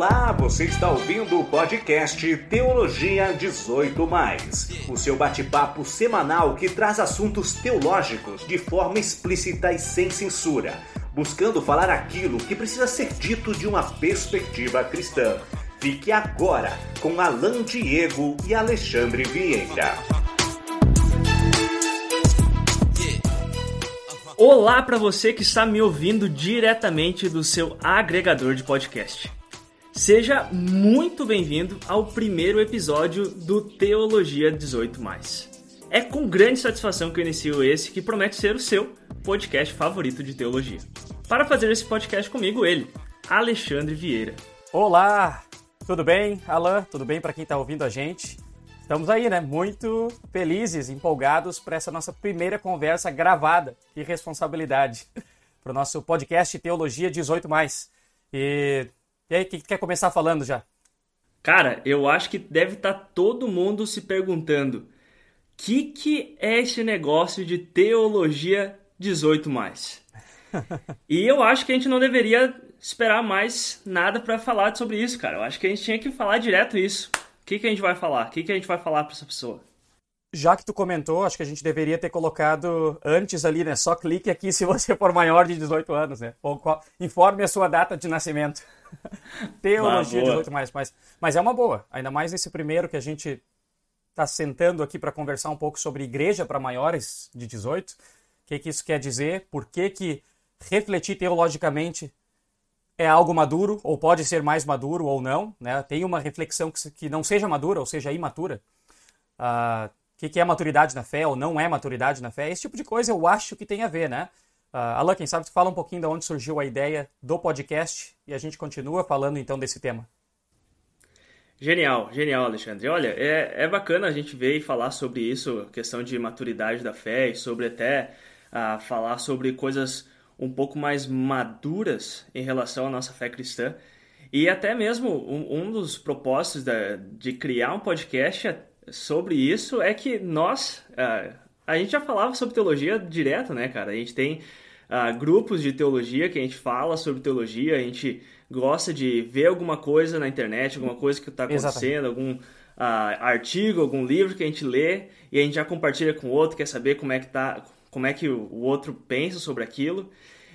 Olá, você está ouvindo o podcast Teologia 18 o seu bate-papo semanal que traz assuntos teológicos de forma explícita e sem censura, buscando falar aquilo que precisa ser dito de uma perspectiva cristã. Fique agora com Alan Diego e Alexandre Vieira. Olá para você que está me ouvindo diretamente do seu agregador de podcast. Seja muito bem-vindo ao primeiro episódio do Teologia 18. É com grande satisfação que eu inicio esse que promete ser o seu podcast favorito de teologia. Para fazer esse podcast comigo, ele, Alexandre Vieira. Olá, tudo bem, Alan? Tudo bem para quem está ouvindo a gente? Estamos aí, né? Muito felizes, empolgados para essa nossa primeira conversa gravada. Que responsabilidade para o nosso podcast Teologia 18. E e aí, o que, que quer começar falando já? Cara, eu acho que deve estar tá todo mundo se perguntando: o que, que é esse negócio de teologia 18 mais? e eu acho que a gente não deveria esperar mais nada para falar sobre isso, cara. Eu acho que a gente tinha que falar direto isso. O que, que a gente vai falar? O que, que a gente vai falar para essa pessoa? Já que tu comentou, acho que a gente deveria ter colocado antes ali, né? Só clique aqui se você for maior de 18 anos, né? Ou informe a sua data de nascimento. Teologia ah, 18 mais, mas, mas é uma boa. Ainda mais nesse primeiro que a gente está sentando aqui para conversar um pouco sobre igreja para maiores de 18. O que, que isso quer dizer? Por que, que refletir teologicamente é algo maduro, ou pode ser mais maduro ou não? Né? Tem uma reflexão que, que não seja madura, ou seja, imatura. Uh, o que, que é maturidade na fé ou não é maturidade na fé? Esse tipo de coisa eu acho que tem a ver, né? Uh, quem sabe tu fala um pouquinho de onde surgiu a ideia do podcast e a gente continua falando então desse tema. Genial, genial, Alexandre. Olha, é, é bacana a gente ver e falar sobre isso, questão de maturidade da fé e sobre até uh, falar sobre coisas um pouco mais maduras em relação à nossa fé cristã. E até mesmo um, um dos propósitos da, de criar um podcast sobre isso é que nós, uh, a gente já falava sobre teologia direto, né, cara? A gente tem uh, grupos de teologia que a gente fala sobre teologia, a gente gosta de ver alguma coisa na internet, alguma coisa que está acontecendo, Exatamente. algum uh, artigo, algum livro que a gente lê e a gente já compartilha com o outro, quer saber como é que tá, como é que o outro pensa sobre aquilo.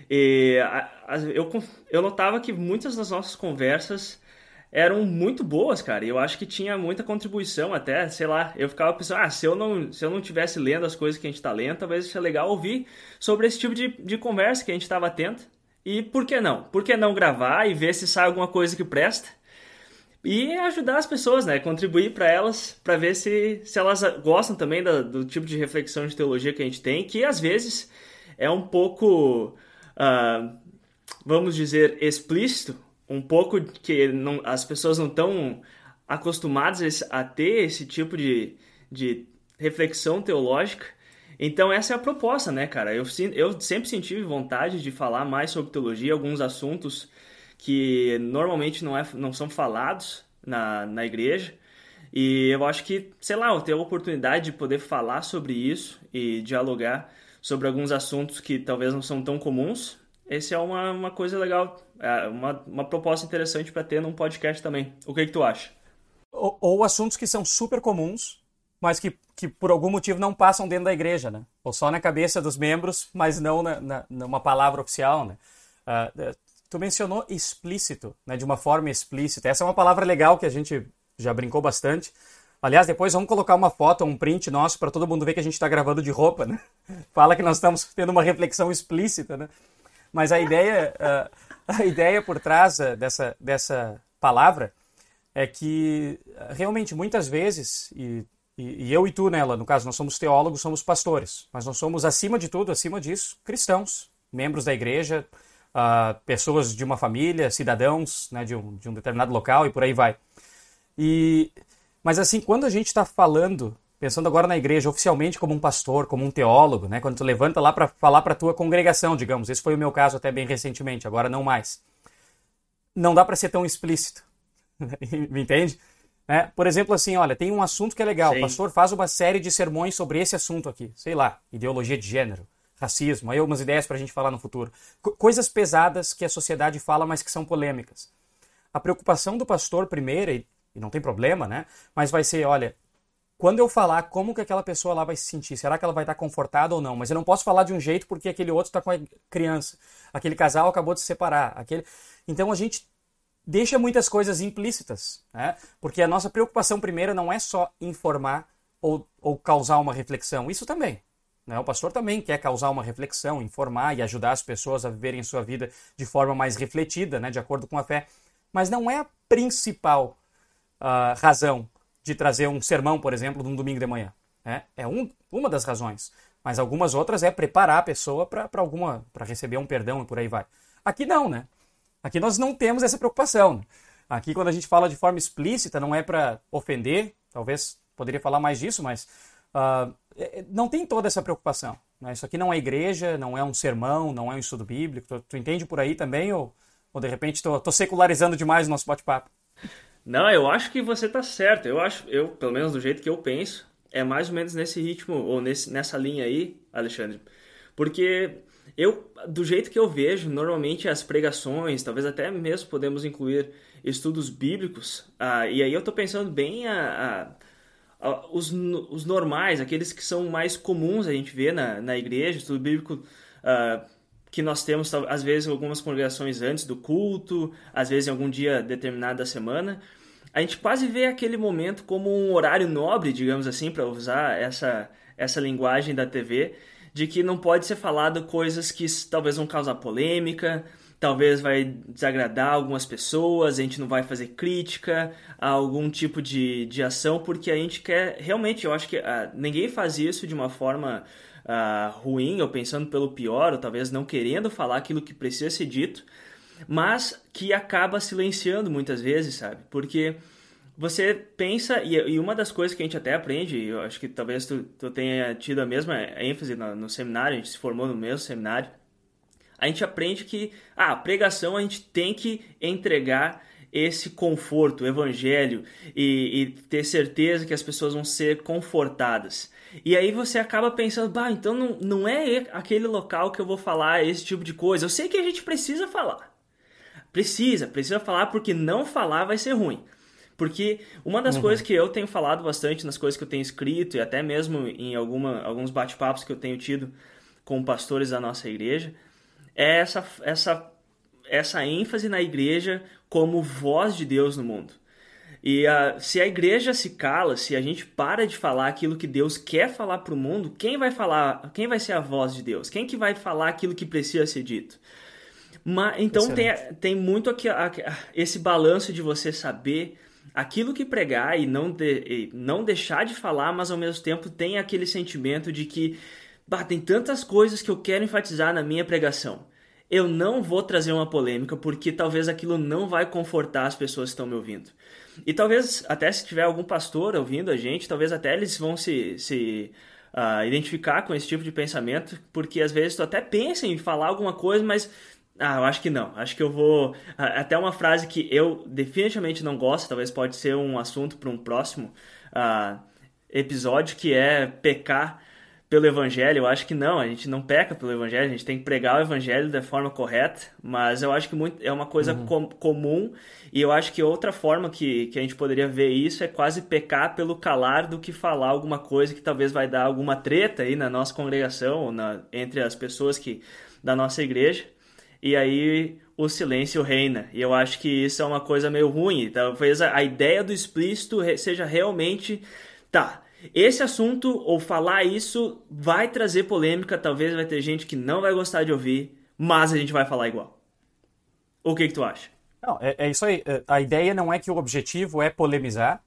E a, a, eu, eu notava que muitas das nossas conversas eram muito boas, cara. Eu acho que tinha muita contribuição até, sei lá, eu ficava pensando, ah, se eu não, se eu não tivesse lendo as coisas que a gente está lendo, talvez seja legal ouvir sobre esse tipo de, de conversa que a gente estava tendo. E por que não? Por que não gravar e ver se sai alguma coisa que presta? E ajudar as pessoas, né? Contribuir para elas, para ver se, se elas gostam também do, do tipo de reflexão de teologia que a gente tem, que às vezes é um pouco, uh, vamos dizer, explícito, um pouco que não, as pessoas não estão acostumadas a ter esse tipo de, de reflexão teológica. Então essa é a proposta, né, cara? Eu, eu sempre senti vontade de falar mais sobre teologia, alguns assuntos que normalmente não, é, não são falados na, na igreja. E eu acho que, sei lá, eu ter a oportunidade de poder falar sobre isso e dialogar sobre alguns assuntos que talvez não são tão comuns, esse é uma, uma coisa legal, é uma, uma proposta interessante para ter num podcast também. O que, que tu acha? Ou, ou, assuntos que são super comuns, mas que, que por algum motivo não passam dentro da igreja, né? Ou só na cabeça dos membros, mas não na, na numa palavra oficial, né? Uh, tu mencionou explícito, né? De uma forma explícita. Essa é uma palavra legal que a gente já brincou bastante. Aliás, depois vamos colocar uma foto, um print nosso para todo mundo ver que a gente está gravando de roupa, né? Fala que nós estamos tendo uma reflexão explícita, né? Mas a ideia, a ideia por trás eh, dessa, dessa palavra é que realmente muitas vezes, e, e, eu e tu, nela, no caso, nós somos teólogos, somos pastores, mas nós somos, acima de tudo, acima disso, cristãos, membros da igreja, uh, pessoas de uma família, cidadãos né, de, um, de um determinado local e por aí vai. E, mas assim, quando a gente está falando pensando agora na igreja oficialmente como um pastor, como um teólogo, né? Quando tu levanta lá para falar para tua congregação, digamos. Esse foi o meu caso até bem recentemente, agora não mais. Não dá para ser tão explícito. Me entende? É, por exemplo, assim, olha, tem um assunto que é legal. Sim. O pastor faz uma série de sermões sobre esse assunto aqui. Sei lá, ideologia de gênero, racismo, aí algumas ideias para a gente falar no futuro. Co coisas pesadas que a sociedade fala, mas que são polêmicas. a preocupação do pastor primeiro, e, e não tem problema, né? Mas vai ser, olha, quando eu falar como que aquela pessoa lá vai se sentir, será que ela vai estar confortada ou não? Mas eu não posso falar de um jeito porque aquele outro está com a criança, aquele casal acabou de se separar, aquele. Então a gente deixa muitas coisas implícitas, né? Porque a nossa preocupação primeira não é só informar ou, ou causar uma reflexão, isso também. Né? O pastor também quer causar uma reflexão, informar e ajudar as pessoas a viverem sua vida de forma mais refletida, né? de acordo com a fé. Mas não é a principal uh, razão de trazer um sermão, por exemplo, de um domingo de manhã. Né? É um, uma das razões. Mas algumas outras é preparar a pessoa para alguma para receber um perdão e por aí vai. Aqui não, né? Aqui nós não temos essa preocupação. Aqui quando a gente fala de forma explícita, não é para ofender, talvez poderia falar mais disso, mas uh, não tem toda essa preocupação. Né? Isso aqui não é igreja, não é um sermão, não é um estudo bíblico. Tu, tu entende por aí também ou, ou de repente estou secularizando demais o nosso bate-papo? Não, eu acho que você está certo. Eu acho, eu pelo menos do jeito que eu penso, é mais ou menos nesse ritmo ou nesse, nessa linha aí, Alexandre. Porque eu, do jeito que eu vejo, normalmente as pregações, talvez até mesmo podemos incluir estudos bíblicos, ah, e aí eu estou pensando bem a, a, a, os, os normais, aqueles que são mais comuns a gente ver na, na igreja, estudo bíblico ah, que nós temos, às vezes, algumas congregações antes do culto, às vezes em algum dia determinado da semana, a gente quase vê aquele momento como um horário nobre, digamos assim, para usar essa, essa linguagem da TV, de que não pode ser falado coisas que talvez vão causar polêmica, talvez vai desagradar algumas pessoas, a gente não vai fazer crítica a algum tipo de, de ação, porque a gente quer, realmente, eu acho que uh, ninguém faz isso de uma forma uh, ruim, ou pensando pelo pior, ou talvez não querendo falar aquilo que precisa ser dito, mas que acaba silenciando muitas vezes, sabe? Porque você pensa, e, uma das coisas que a gente até aprende, eu acho que talvez tu, tu tenha tido a mesma ênfase no, no, seminário, a gente se formou no mesmo seminário, a gente aprende que ah, a pregação a gente tem que entregar esse conforto, o evangelho, e, e, ter certeza que as pessoas vão ser confortadas. E aí você acaba pensando, bah, então não, não é aquele local que eu vou falar esse tipo de coisa. Eu sei que a gente precisa falar. Precisa, precisa falar porque não falar vai ser ruim. Porque uma das uhum. coisas que eu tenho falado bastante nas coisas que eu tenho escrito e até mesmo em alguma, alguns bate-papos que eu tenho tido com pastores da nossa igreja é essa, essa, essa ênfase na igreja como voz de Deus no mundo. E se a igreja se cala, se a gente para de falar aquilo que Deus quer falar para o mundo, quem vai falar? Quem vai ser a voz de Deus? Quem que vai falar aquilo que precisa ser dito? Mas, então tem, tem muito aqui, esse balanço de você saber aquilo que pregar e não, de, e não deixar de falar, mas ao mesmo tempo tem aquele sentimento de que bah, tem tantas coisas que eu quero enfatizar na minha pregação. Eu não vou trazer uma polêmica porque talvez aquilo não vai confortar as pessoas que estão me ouvindo. E talvez até se tiver algum pastor ouvindo a gente, talvez até eles vão se, se uh, identificar com esse tipo de pensamento, porque às vezes tu até pensa em falar alguma coisa, mas ah, eu acho que não. Acho que eu vou. Até uma frase que eu definitivamente não gosto, talvez pode ser um assunto para um próximo uh, episódio, que é pecar pelo evangelho. Eu acho que não, a gente não peca pelo evangelho, a gente tem que pregar o evangelho da forma correta, mas eu acho que muito, é uma coisa uhum. com, comum e eu acho que outra forma que, que a gente poderia ver isso é quase pecar pelo calar do que falar alguma coisa que talvez vai dar alguma treta aí na nossa congregação, na, entre as pessoas que da nossa igreja e aí o silêncio reina. E eu acho que isso é uma coisa meio ruim. Talvez a, a ideia do explícito seja realmente. Tá, esse assunto ou falar isso vai trazer polêmica. Talvez vai ter gente que não vai gostar de ouvir, mas a gente vai falar igual. O que, que tu acha? Não, é, é isso aí. É, a ideia não é que o objetivo é polemizar.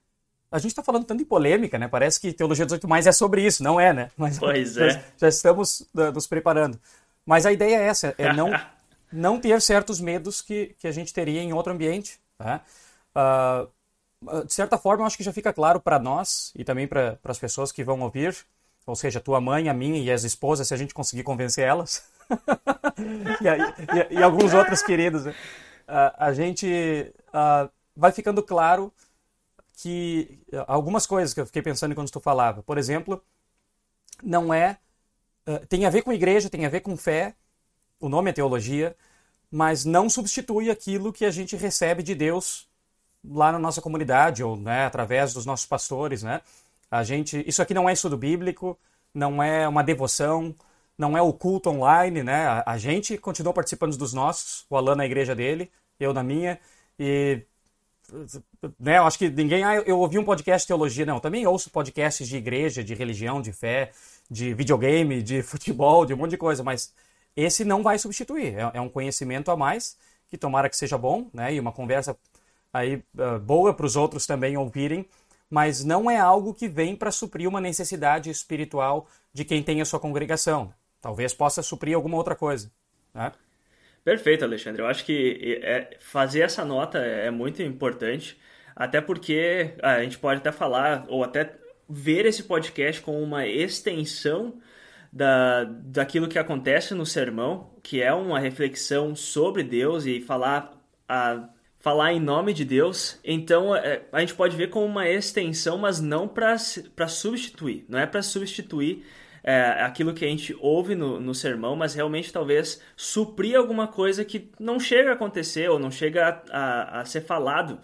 A gente está falando tanto em polêmica, né? Parece que Teologia 18 mais é sobre isso, não é, né? Mas, pois é. Já estamos uh, nos preparando. Mas a ideia é essa, é não não ter certos medos que, que a gente teria em outro ambiente. Tá? Uh, de certa forma, acho que já fica claro para nós e também para as pessoas que vão ouvir, ou seja, tua mãe, a minha e as esposas, se a gente conseguir convencer elas, e, e, e, alguns outros queridos, uh, a gente uh, vai ficando claro que algumas coisas que eu fiquei pensando quando tu falava, por exemplo, não é tem a ver com igreja, tem a ver com fé, o nome é teologia, mas não substitui aquilo que a gente recebe de Deus lá na nossa comunidade ou né, através dos nossos pastores, né? A gente, isso aqui não é estudo bíblico, não é uma devoção, não é o culto online, né? A, a gente continua participando dos nossos, o Alan na igreja dele, eu na minha, e né, eu acho que ninguém, ah, eu ouvi um podcast de teologia, não, eu também ouço podcasts de igreja, de religião, de fé, de videogame, de futebol, de um monte de coisa, mas esse não vai substituir, é, é um conhecimento a mais, que tomara que seja bom, né, e uma conversa aí uh, boa para os outros também ouvirem, mas não é algo que vem para suprir uma necessidade espiritual de quem tem a sua congregação. Talvez possa suprir alguma outra coisa. Né? Perfeito, Alexandre. Eu acho que é, fazer essa nota é muito importante, até porque a gente pode até falar, ou até ver esse podcast como uma extensão da, daquilo que acontece no sermão, que é uma reflexão sobre Deus e falar a falar em nome de Deus. Então é, a gente pode ver como uma extensão, mas não para substituir. Não é para substituir é, aquilo que a gente ouve no, no sermão, mas realmente talvez suprir alguma coisa que não chega a acontecer ou não chega a, a, a ser falado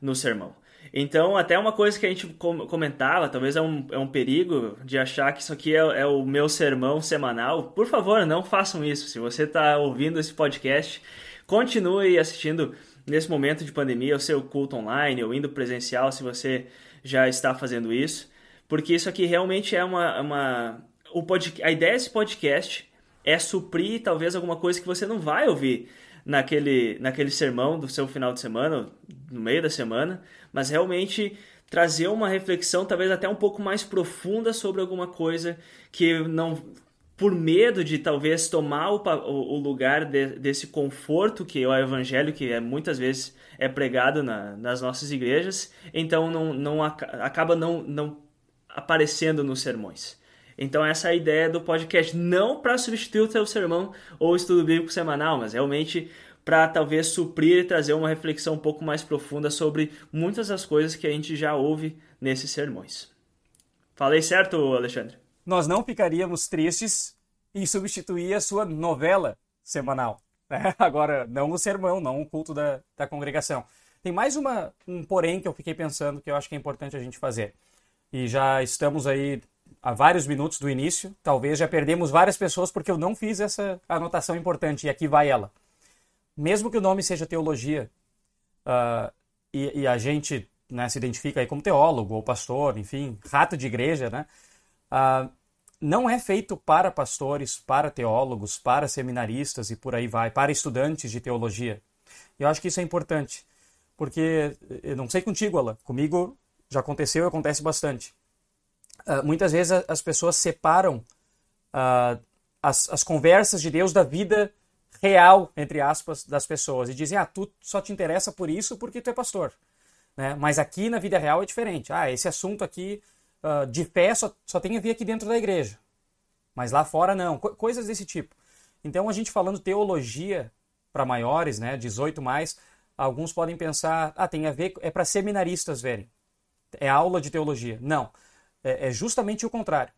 no sermão. Então, até uma coisa que a gente comentava, talvez é um, é um perigo de achar que isso aqui é, é o meu sermão semanal. Por favor, não façam isso. Se você está ouvindo esse podcast, continue assistindo nesse momento de pandemia o seu culto online ou indo presencial, se você já está fazendo isso. Porque isso aqui realmente é uma, uma o pod, a ideia desse podcast é suprir talvez alguma coisa que você não vai ouvir naquele, naquele sermão do seu final de semana, no meio da semana, mas realmente trazer uma reflexão talvez até um pouco mais profunda sobre alguma coisa que não por medo de talvez tomar o, o lugar de, desse conforto que é o evangelho que é, muitas vezes é pregado na, nas nossas igrejas, então não, não acaba não, não aparecendo nos sermões. Então essa é a ideia do podcast, não para substituir o seu sermão ou estudo bíblico semanal, mas realmente para talvez suprir e trazer uma reflexão um pouco mais profunda sobre muitas das coisas que a gente já ouve nesses sermões. Falei certo, Alexandre? Nós não ficaríamos tristes em substituir a sua novela semanal. Né? Agora, não o sermão, não o culto da, da congregação. Tem mais uma, um porém que eu fiquei pensando que eu acho que é importante a gente fazer. E já estamos aí há vários minutos do início. Talvez já perdemos várias pessoas porque eu não fiz essa anotação importante e aqui vai ela. Mesmo que o nome seja teologia uh, e, e, a gente né, se identifica aí como teólogo ou pastor, enfim, rato de igreja, né? Uh, não é feito para pastores, para teólogos, para seminaristas e por aí vai, para estudantes de teologia. Eu acho que isso é importante, porque eu não sei contigo, Alan, comigo já aconteceu e acontece bastante. Uh, muitas vezes as pessoas separam uh, as, as conversas de Deus da vida real, entre aspas, das pessoas e dizem: ah, tu só te interessa por isso porque tu é pastor. Né? Mas aqui na vida real é diferente. Ah, esse assunto aqui uh, de fé só, só tem a ver aqui dentro da igreja. Mas lá fora não. Co coisas desse tipo. Então a gente falando teologia para maiores, né, 18 mais, alguns podem pensar: ah, tem a ver, é para seminaristas verem. É aula de teologia. Não é, é justamente o contrário.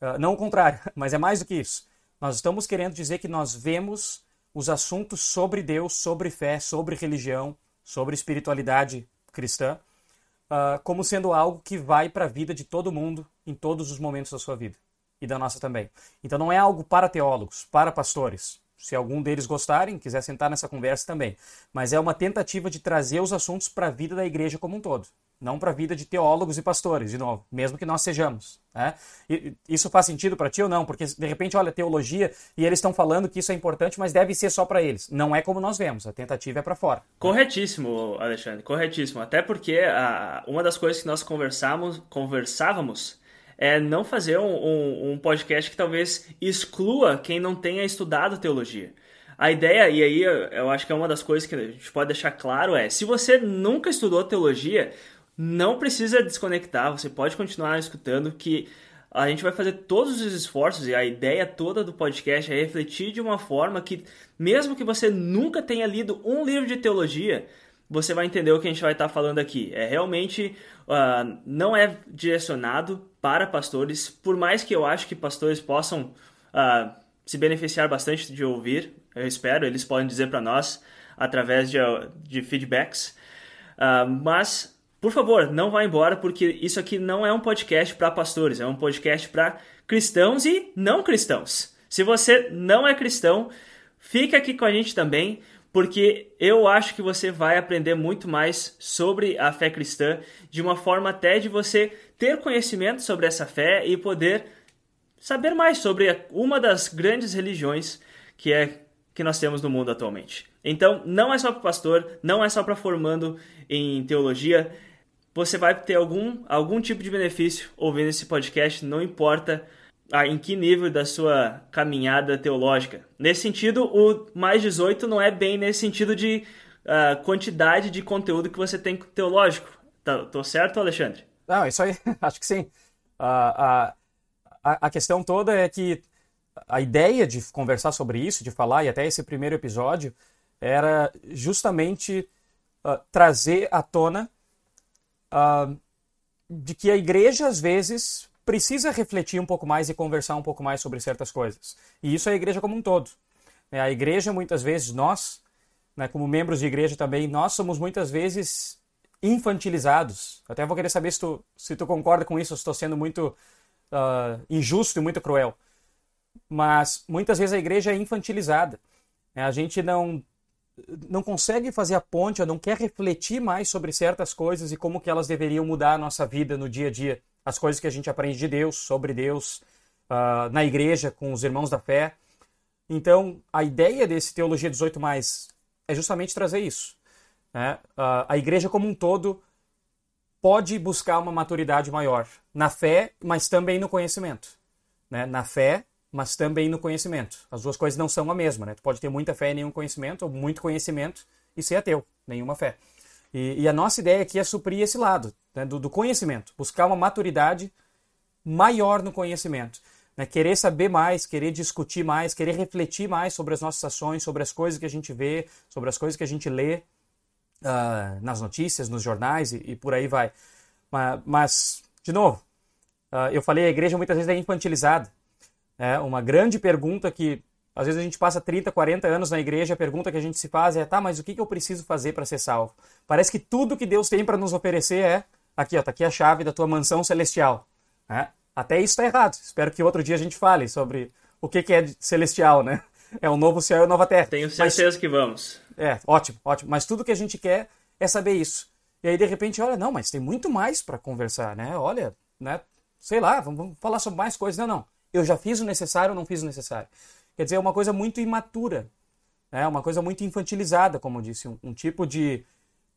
Uh, não o contrário, mas é mais do que isso. Nós estamos querendo dizer que nós vemos os assuntos sobre Deus, sobre fé, sobre religião, sobre espiritualidade cristã, uh, como sendo algo que vai para a vida de todo mundo em todos os momentos da sua vida e da nossa também. Então não é algo para teólogos, para pastores. Se algum deles gostarem, quiser sentar nessa conversa também. Mas é uma tentativa de trazer os assuntos para a vida da igreja como um todo não para a vida de teólogos e pastores, de novo, mesmo que nós sejamos. Né? Isso faz sentido para ti ou não? Porque de repente, olha, teologia e eles estão falando que isso é importante, mas deve ser só para eles. Não é como nós vemos, a tentativa é para fora. Corretíssimo, Alexandre, corretíssimo. Até porque a, uma das coisas que nós conversamos, conversávamos é não fazer um, um, um podcast que talvez exclua quem não tenha estudado teologia. A ideia, e aí eu acho que é uma das coisas que a gente pode deixar claro, é: se você nunca estudou teologia, não precisa desconectar, você pode continuar escutando que a gente vai fazer todos os esforços e a ideia toda do podcast é refletir de uma forma que, mesmo que você nunca tenha lido um livro de teologia, você vai entender o que a gente vai estar falando aqui. É realmente uh, não é direcionado para pastores, por mais que eu acho que pastores possam uh, se beneficiar bastante de ouvir eu espero, eles podem dizer para nós através de, de feedbacks. Uh, mas, por favor, não vá embora, porque isso aqui não é um podcast para pastores, é um podcast para cristãos e não cristãos. Se você não é cristão, fica aqui com a gente também, porque eu acho que você vai aprender muito mais sobre a fé cristã, de uma forma até de você ter conhecimento sobre essa fé e poder saber mais sobre uma das grandes religiões que é que nós temos no mundo atualmente. Então, não é só para pastor, não é só para formando em teologia. Você vai ter algum, algum tipo de benefício ouvindo esse podcast, não importa ah, em que nível da sua caminhada teológica. Nesse sentido, o mais 18 não é bem nesse sentido de uh, quantidade de conteúdo que você tem teológico. Tá, tô certo, Alexandre? Não, isso aí, acho que sim. Uh, a, a questão toda é que a ideia de conversar sobre isso, de falar, e até esse primeiro episódio, era justamente uh, trazer à tona uh, de que a igreja, às vezes, precisa refletir um pouco mais e conversar um pouco mais sobre certas coisas. E isso é a igreja como um todo. Né? A igreja, muitas vezes, nós, né, como membros de igreja também, nós somos muitas vezes infantilizados. Até vou querer saber se tu, se tu concorda com isso, se estou sendo muito uh, injusto e muito cruel mas muitas vezes a igreja é infantilizada. A gente não não consegue fazer a ponte, ou não quer refletir mais sobre certas coisas e como que elas deveriam mudar a nossa vida no dia a dia. As coisas que a gente aprende de Deus, sobre Deus, uh, na igreja, com os irmãos da fé. Então, a ideia desse Teologia 18 Mais é justamente trazer isso. Né? Uh, a igreja como um todo pode buscar uma maturidade maior na fé, mas também no conhecimento. Né? Na fé mas também no conhecimento. As duas coisas não são a mesma, né? Tu pode ter muita fé e nenhum conhecimento, ou muito conhecimento e ser ateu, nenhuma fé. E, e a nossa ideia aqui é suprir esse lado né? do, do, conhecimento, buscar uma maturidade maior no conhecimento. Né? Querer saber mais, querer discutir mais, querer refletir mais sobre as nossas ações, sobre as coisas que a gente vê, sobre as coisas que a gente lê uh, nas notícias, nos jornais e, e por aí vai. Mas, mas de novo, uh, eu falei, a igreja muitas vezes é infantilizada. É uma grande pergunta que às vezes a gente passa 30, 40 anos na igreja, a pergunta que a gente se faz é: tá, mas o que, eu preciso fazer para ser salvo? Parece que tudo que Deus tem para nos oferecer é: aqui, ó, tá aqui a chave da tua mansão celestial. É? Até isso está errado. Espero que outro dia a gente fale sobre o que, que é celestial, né? É o novo céu e a nova terra. Tenho certeza mas, que vamos. É, ótimo, ótimo. Mas tudo que a gente quer é saber isso. E aí, de repente, olha, não, mas tem muito mais para conversar, né? Olha, né? Sei lá, vamos, vamos falar sobre mais coisas. Não, não eu já fiz o necessário ou não fiz o necessário. Quer dizer, é uma coisa muito imatura, né? uma coisa muito infantilizada, como eu disse, um, um tipo de,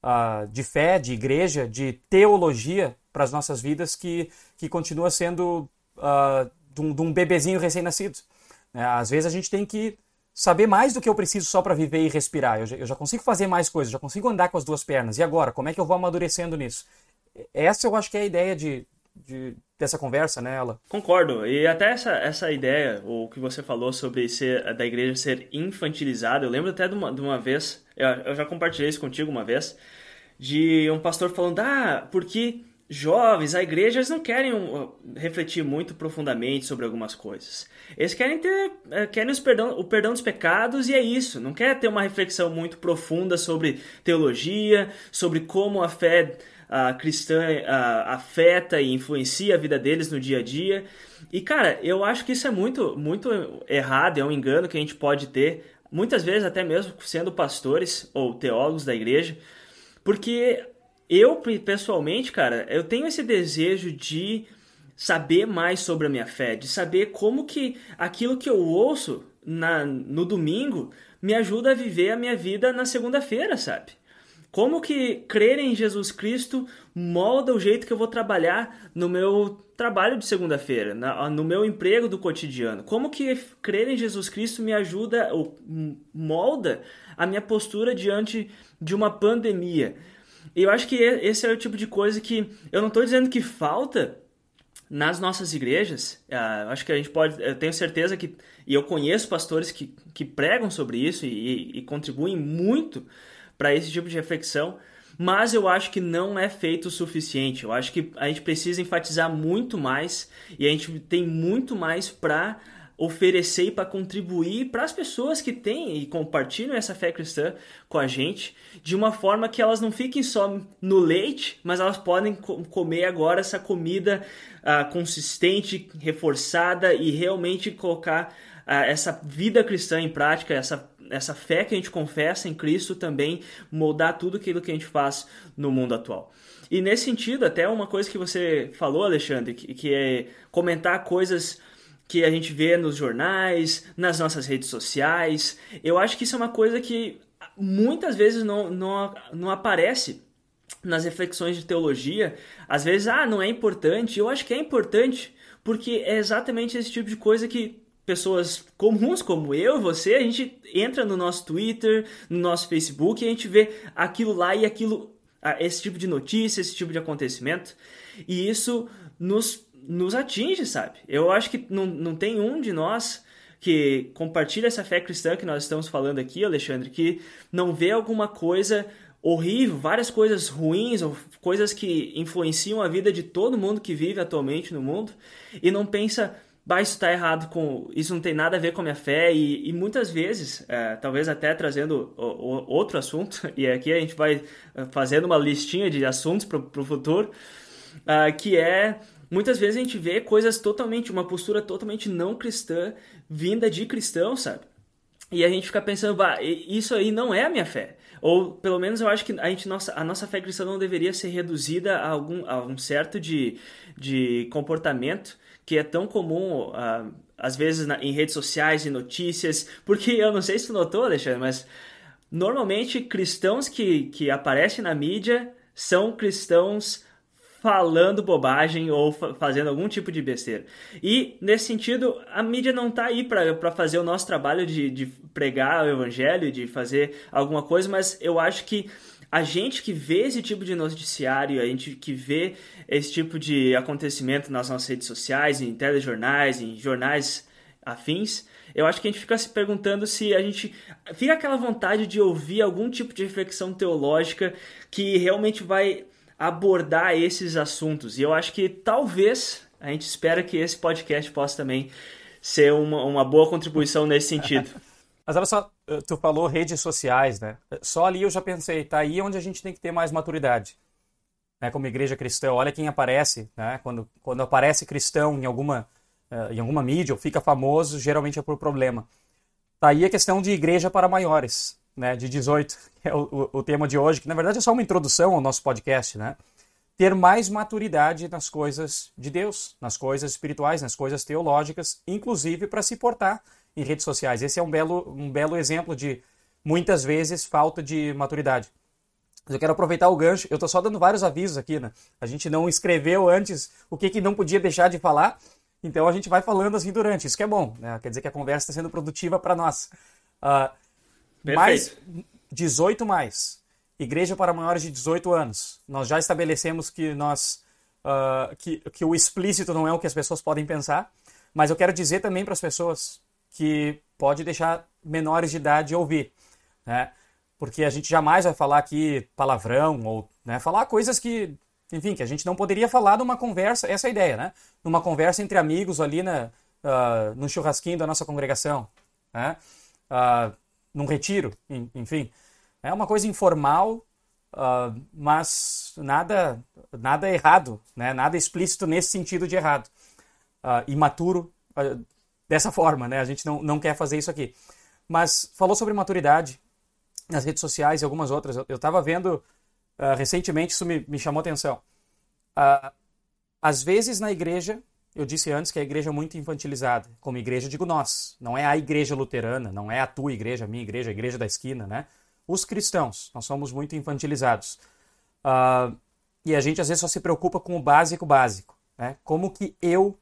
uh, de fé, de igreja, de teologia para as nossas vidas que, que continua sendo uh, de, um, de um bebezinho recém-nascido. Né? Às vezes a gente tem que saber mais do que eu preciso só para viver e respirar. Eu já, eu já, consigo fazer mais coisas, já consigo andar com as duas pernas. E agora, como é que eu vou amadurecendo nisso? Essa eu acho que é a ideia de, de, dessa conversa, né, ela? Concordo. E até essa, essa ideia, o que você falou sobre ser da igreja ser infantilizada, eu lembro até de uma, de uma vez, eu, eu já compartilhei isso contigo uma vez, de um pastor falando, ah, porque jovens, a igreja, eles não querem refletir muito profundamente sobre algumas coisas. Eles querem ter eh, querem os perdão, o perdão dos pecados e é isso. Não quer ter uma reflexão muito profunda sobre teologia, sobre como a fé a cristã a, afeta e influencia a vida deles no dia a dia. E cara, eu acho que isso é muito, muito errado, é um engano que a gente pode ter, muitas vezes até mesmo sendo pastores ou teólogos da igreja, porque eu pessoalmente, cara, eu tenho esse desejo de saber mais sobre a minha fé, de saber como que aquilo que eu ouço na, no domingo me ajuda a viver a minha vida na segunda-feira, sabe? Como que crer em Jesus Cristo molda o jeito que eu vou trabalhar no meu trabalho de segunda-feira, no meu emprego do cotidiano? Como que crer em Jesus Cristo me ajuda ou molda a minha postura diante de uma pandemia? E eu acho que esse é o tipo de coisa que eu não estou dizendo que falta nas nossas igrejas. Uh, acho que a gente pode, eu tenho certeza que, e eu conheço pastores que, que pregam sobre isso e, e contribuem muito para esse tipo de reflexão, mas eu acho que não é feito o suficiente. Eu acho que a gente precisa enfatizar muito mais e a gente tem muito mais para oferecer e para contribuir para as pessoas que têm e compartilham essa fé cristã com a gente, de uma forma que elas não fiquem só no leite, mas elas podem comer agora essa comida uh, consistente, reforçada e realmente colocar essa vida cristã em prática, essa essa fé que a gente confessa em Cristo também moldar tudo aquilo que a gente faz no mundo atual. E nesse sentido, até uma coisa que você falou, Alexandre, que, que é comentar coisas que a gente vê nos jornais, nas nossas redes sociais. Eu acho que isso é uma coisa que muitas vezes não, não, não aparece nas reflexões de teologia. Às vezes, ah, não é importante. Eu acho que é importante, porque é exatamente esse tipo de coisa que pessoas comuns como eu você, a gente entra no nosso Twitter, no nosso Facebook e a gente vê aquilo lá e aquilo, esse tipo de notícia, esse tipo de acontecimento. E isso nos nos atinge, sabe? Eu acho que não, não tem um de nós que compartilha essa fé cristã que nós estamos falando aqui, Alexandre, que não vê alguma coisa horrível, várias coisas ruins ou coisas que influenciam a vida de todo mundo que vive atualmente no mundo e não pensa, bah, isso está errado com, isso não tem nada a ver com a minha fé e, e muitas vezes, é, talvez até trazendo o, o, outro assunto e aqui a gente vai é, fazendo uma listinha de assuntos para o futuro, uh, que é Muitas vezes a gente vê coisas totalmente, uma postura totalmente não cristã, vinda de cristão, sabe? E a gente fica pensando, bah, isso aí não é a minha fé. Ou pelo menos eu acho que a, gente, nossa, a nossa fé cristã não deveria ser reduzida a, algum, a um certo de, de comportamento que é tão comum, uh, às vezes, na, em redes sociais e notícias. Porque eu não sei se tu notou, Alexandre, mas normalmente cristãos que, que aparecem na mídia são cristãos falando bobagem ou fazendo algum tipo de besteira. E, nesse sentido, a mídia não está aí para fazer o nosso trabalho de, de pregar o evangelho, de fazer alguma coisa, mas eu acho que a gente que vê esse tipo de noticiário, a gente que vê esse tipo de acontecimento nas nossas redes sociais, em telejornais, em jornais afins, eu acho que a gente fica se perguntando se a gente fica aquela vontade de ouvir algum tipo de reflexão teológica que realmente vai abordar esses assuntos. E eu acho que talvez a gente espera que esse podcast possa também ser uma, uma boa contribuição nesse sentido. Mas olha só, eh, tu falou redes sociais, né? Só ali eu já pensei, tá aí onde a gente tem que ter mais maturidade. Né? Como igreja cristã, olha quem aparece, né? Quando, quando aparece cristão em alguma, uh, em alguma mídia ou fica famoso, geralmente é por problema. Tá aí a questão de igreja para maiores né, de 18, que é o, o, tema de hoje, que na verdade é só uma introdução ao nosso podcast, né? Ter mais maturidade nas coisas de Deus, nas coisas espirituais, nas coisas teológicas, inclusive para se portar em redes sociais. Esse é um belo, um belo exemplo de, muitas vezes, falta de maturidade. Eu quero aproveitar o gancho, eu estou só dando vários avisos aqui, né? A gente não escreveu antes o que, que não podia deixar de falar, então a gente vai falando assim durante, isso que é bom, né? Quer dizer que a conversa está sendo produtiva para nós. Uh, Perfeito. Mais 18 mais. Igreja para maiores de 18 anos. Nós já estabelecemos que nós uh, que, que o explícito não é o que as pessoas podem pensar, mas eu quero dizer também para as pessoas que pode deixar menores de idade ouvir, né? Porque a gente jamais vai falar aqui palavrão ou né, falar coisas que, enfim, que a gente não poderia falar numa conversa, essa é a ideia, né? Numa conversa entre amigos ali na, uh, no churrasquinho da nossa congregação, né? Uh, num retiro, enfim. É uma coisa informal, uh, mas nada, nada errado, né? nada explícito nesse sentido de errado. Uh, imaturo uh, dessa forma, né? A gente não, não quer fazer isso aqui. Mas falou sobre maturidade nas redes sociais e algumas outras. Eu estava vendo recentemente, isso me, me chamou atenção. às vezes na igreja eu disse antes que a igreja é muito infantilizada. Como igreja, digo nós. Não é a igreja luterana, não é a tua igreja, a minha igreja, a igreja da esquina, né? Os cristãos, nós somos muito infantilizados. Uh, e a gente às vezes só se preocupa com o básico básico. Né? Como que eu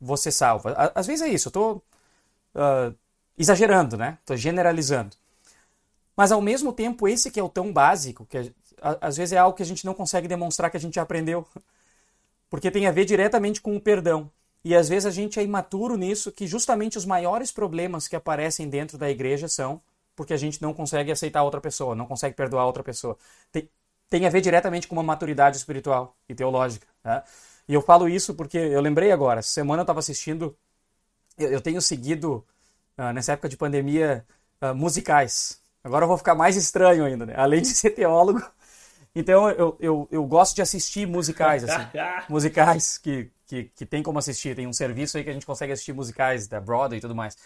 vou ser salvo? Às vezes é isso, eu estou uh, exagerando, né? Estou generalizando. Mas ao mesmo tempo, esse que é o tão básico, que às vezes é algo que a gente não consegue demonstrar que a gente já aprendeu porque tem a ver diretamente com o perdão. E às vezes a gente é imaturo nisso, que justamente os maiores problemas que aparecem dentro da igreja são porque a gente não consegue aceitar outra pessoa, não consegue perdoar outra pessoa. Tem, tem a ver diretamente com uma maturidade espiritual e teológica. Né? E eu falo isso porque eu lembrei agora, essa semana eu estava assistindo eu, eu tenho seguido, uh, nessa época de pandemia, uh, musicais. Agora eu vou ficar mais estranho ainda, né? Além de ser teólogo. Então eu, eu, eu gosto de assistir musicais, assim. musicais que, que, que tem como assistir. Tem um serviço aí que a gente consegue assistir musicais da Broadway e tudo mais.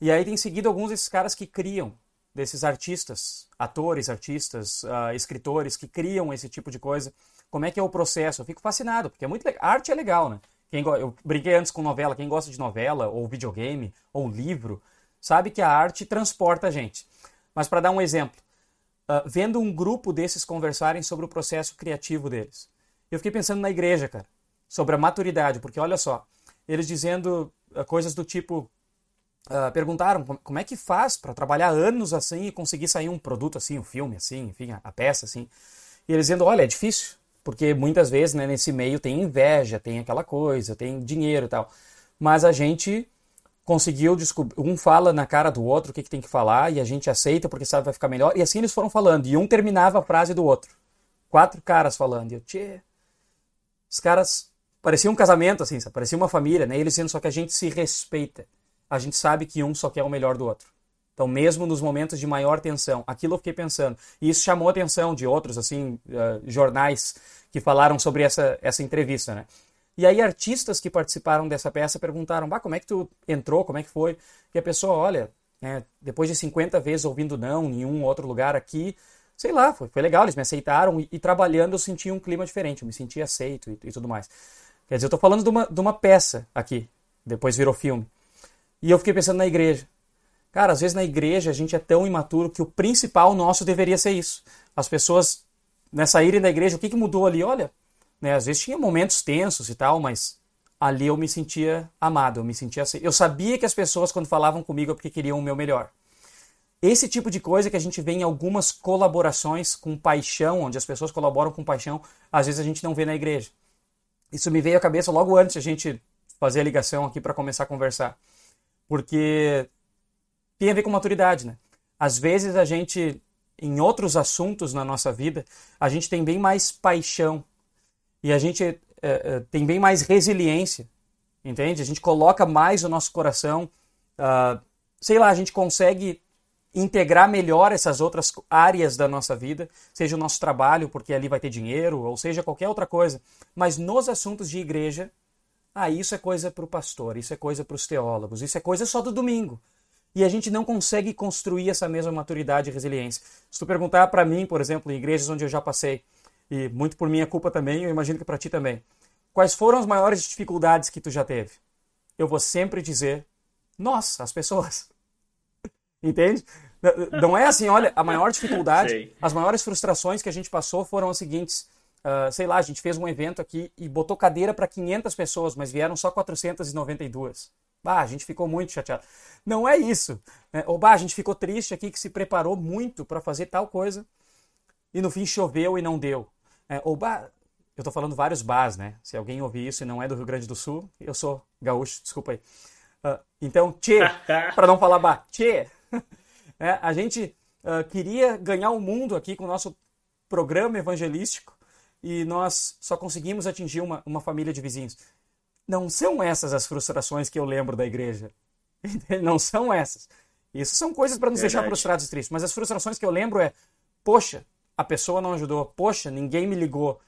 E aí tem seguido alguns desses caras que criam, desses artistas, atores, artistas, uh, escritores que criam esse tipo de coisa. Como é que é o processo? Eu fico fascinado, porque é muito legal. Arte é legal, né? Quem eu brinquei antes com novela. Quem gosta de novela, ou videogame, ou livro, sabe que a arte transporta a gente. Mas para dar um exemplo, uh, vendo um grupo desses conversarem sobre o processo criativo deles, eu fiquei pensando na igreja, cara, sobre a maturidade, porque olha só, eles dizendo uh, coisas do tipo. Uh, perguntaram como é que faz para trabalhar anos assim e conseguir sair um produto assim, um filme assim, enfim, a, a peça assim. E eles dizendo: olha, é difícil, porque muitas vezes, né, nesse meio tem inveja, tem aquela coisa, tem dinheiro e tal. Mas a gente conseguiu descobrir. Um fala na cara do outro o que, que tem que falar e a gente aceita porque sabe vai ficar melhor. E assim eles foram falando. E um terminava a frase do outro. Quatro caras falando. E eu, tchê. Os caras. Parecia um casamento, assim, sabe? parecia uma família, né? Eles dizendo só que a gente se respeita. A gente sabe que um só quer o melhor do outro. Então, mesmo nos momentos de maior tensão, aquilo eu fiquei pensando. E isso chamou a atenção de outros, assim, uh, jornais que falaram sobre essa, essa entrevista, né? E aí artistas que participaram dessa peça perguntaram, bah, como é que tu entrou, como é que foi? E a pessoa, olha, é, depois de 50 vezes ouvindo não em um outro lugar aqui, sei lá, foi, foi legal, eles me aceitaram e, e, trabalhando eu senti um clima diferente, eu me senti aceito e, e tudo mais. Quer dizer, eu estou falando de uma, de uma peça aqui, depois virou filme. E eu fiquei pensando na igreja. Cara, às vezes na igreja a gente é tão imaturo que o principal nosso deveria ser isso. As pessoas, né, saírem da igreja, o que, que mudou ali? Olha, né? Às vezes tinha momentos tensos e tal, mas ali eu me sentia amado, eu me sentia assim. Eu sabia que as pessoas, quando falavam comigo, é porque queriam o meu melhor. Esse tipo de coisa que a gente vê em algumas colaborações com paixão, onde as pessoas colaboram com paixão, às vezes a gente não vê na igreja. Isso me veio à cabeça logo antes a gente fazer a ligação aqui para começar a conversar. Porque tem a ver com maturidade, né? Às vezes a gente, em outros assuntos na nossa vida, a gente tem bem mais paixão e a gente é, é, tem bem mais resiliência, entende? A gente coloca mais o nosso coração, uh, sei lá, a gente consegue integrar melhor essas outras áreas da nossa vida, seja o nosso trabalho, porque ali vai ter dinheiro, ou seja qualquer outra coisa. Mas nos assuntos de igreja, ah, isso é coisa para o pastor, isso é coisa para os teólogos, isso é coisa só do domingo. E a gente não consegue construir essa mesma maturidade e resiliência. Se tu perguntar para mim, por exemplo, em igrejas onde eu já passei, e muito por minha culpa também, eu imagino que para ti também. Quais foram as maiores dificuldades que tu já teve? Eu vou sempre dizer, nossa, as pessoas. Entende? Não é assim, olha, a maior dificuldade, Sei. as maiores frustrações que a gente passou foram as seguintes. Uh, sei lá, a gente fez um evento aqui e botou cadeira para 500 pessoas, mas vieram só 492. Bah, a gente ficou muito chateado. Não é isso. Né? Ou bah, a gente ficou triste aqui que se preparou muito para fazer tal coisa e no fim choveu e não deu. É, o bar, eu estou falando vários bars, né? Se alguém ouvir isso e não é do Rio Grande do Sul, eu sou gaúcho, desculpa aí. Uh, então, tchê, para não falar bar, tchê. É, a gente uh, queria ganhar o mundo aqui com o nosso programa evangelístico e nós só conseguimos atingir uma, uma família de vizinhos. Não são essas as frustrações que eu lembro da igreja. Não são essas. Isso são coisas para nos Verdade. deixar frustrados e tristes. Mas as frustrações que eu lembro é, poxa, a pessoa não ajudou. Poxa, ninguém me ligou.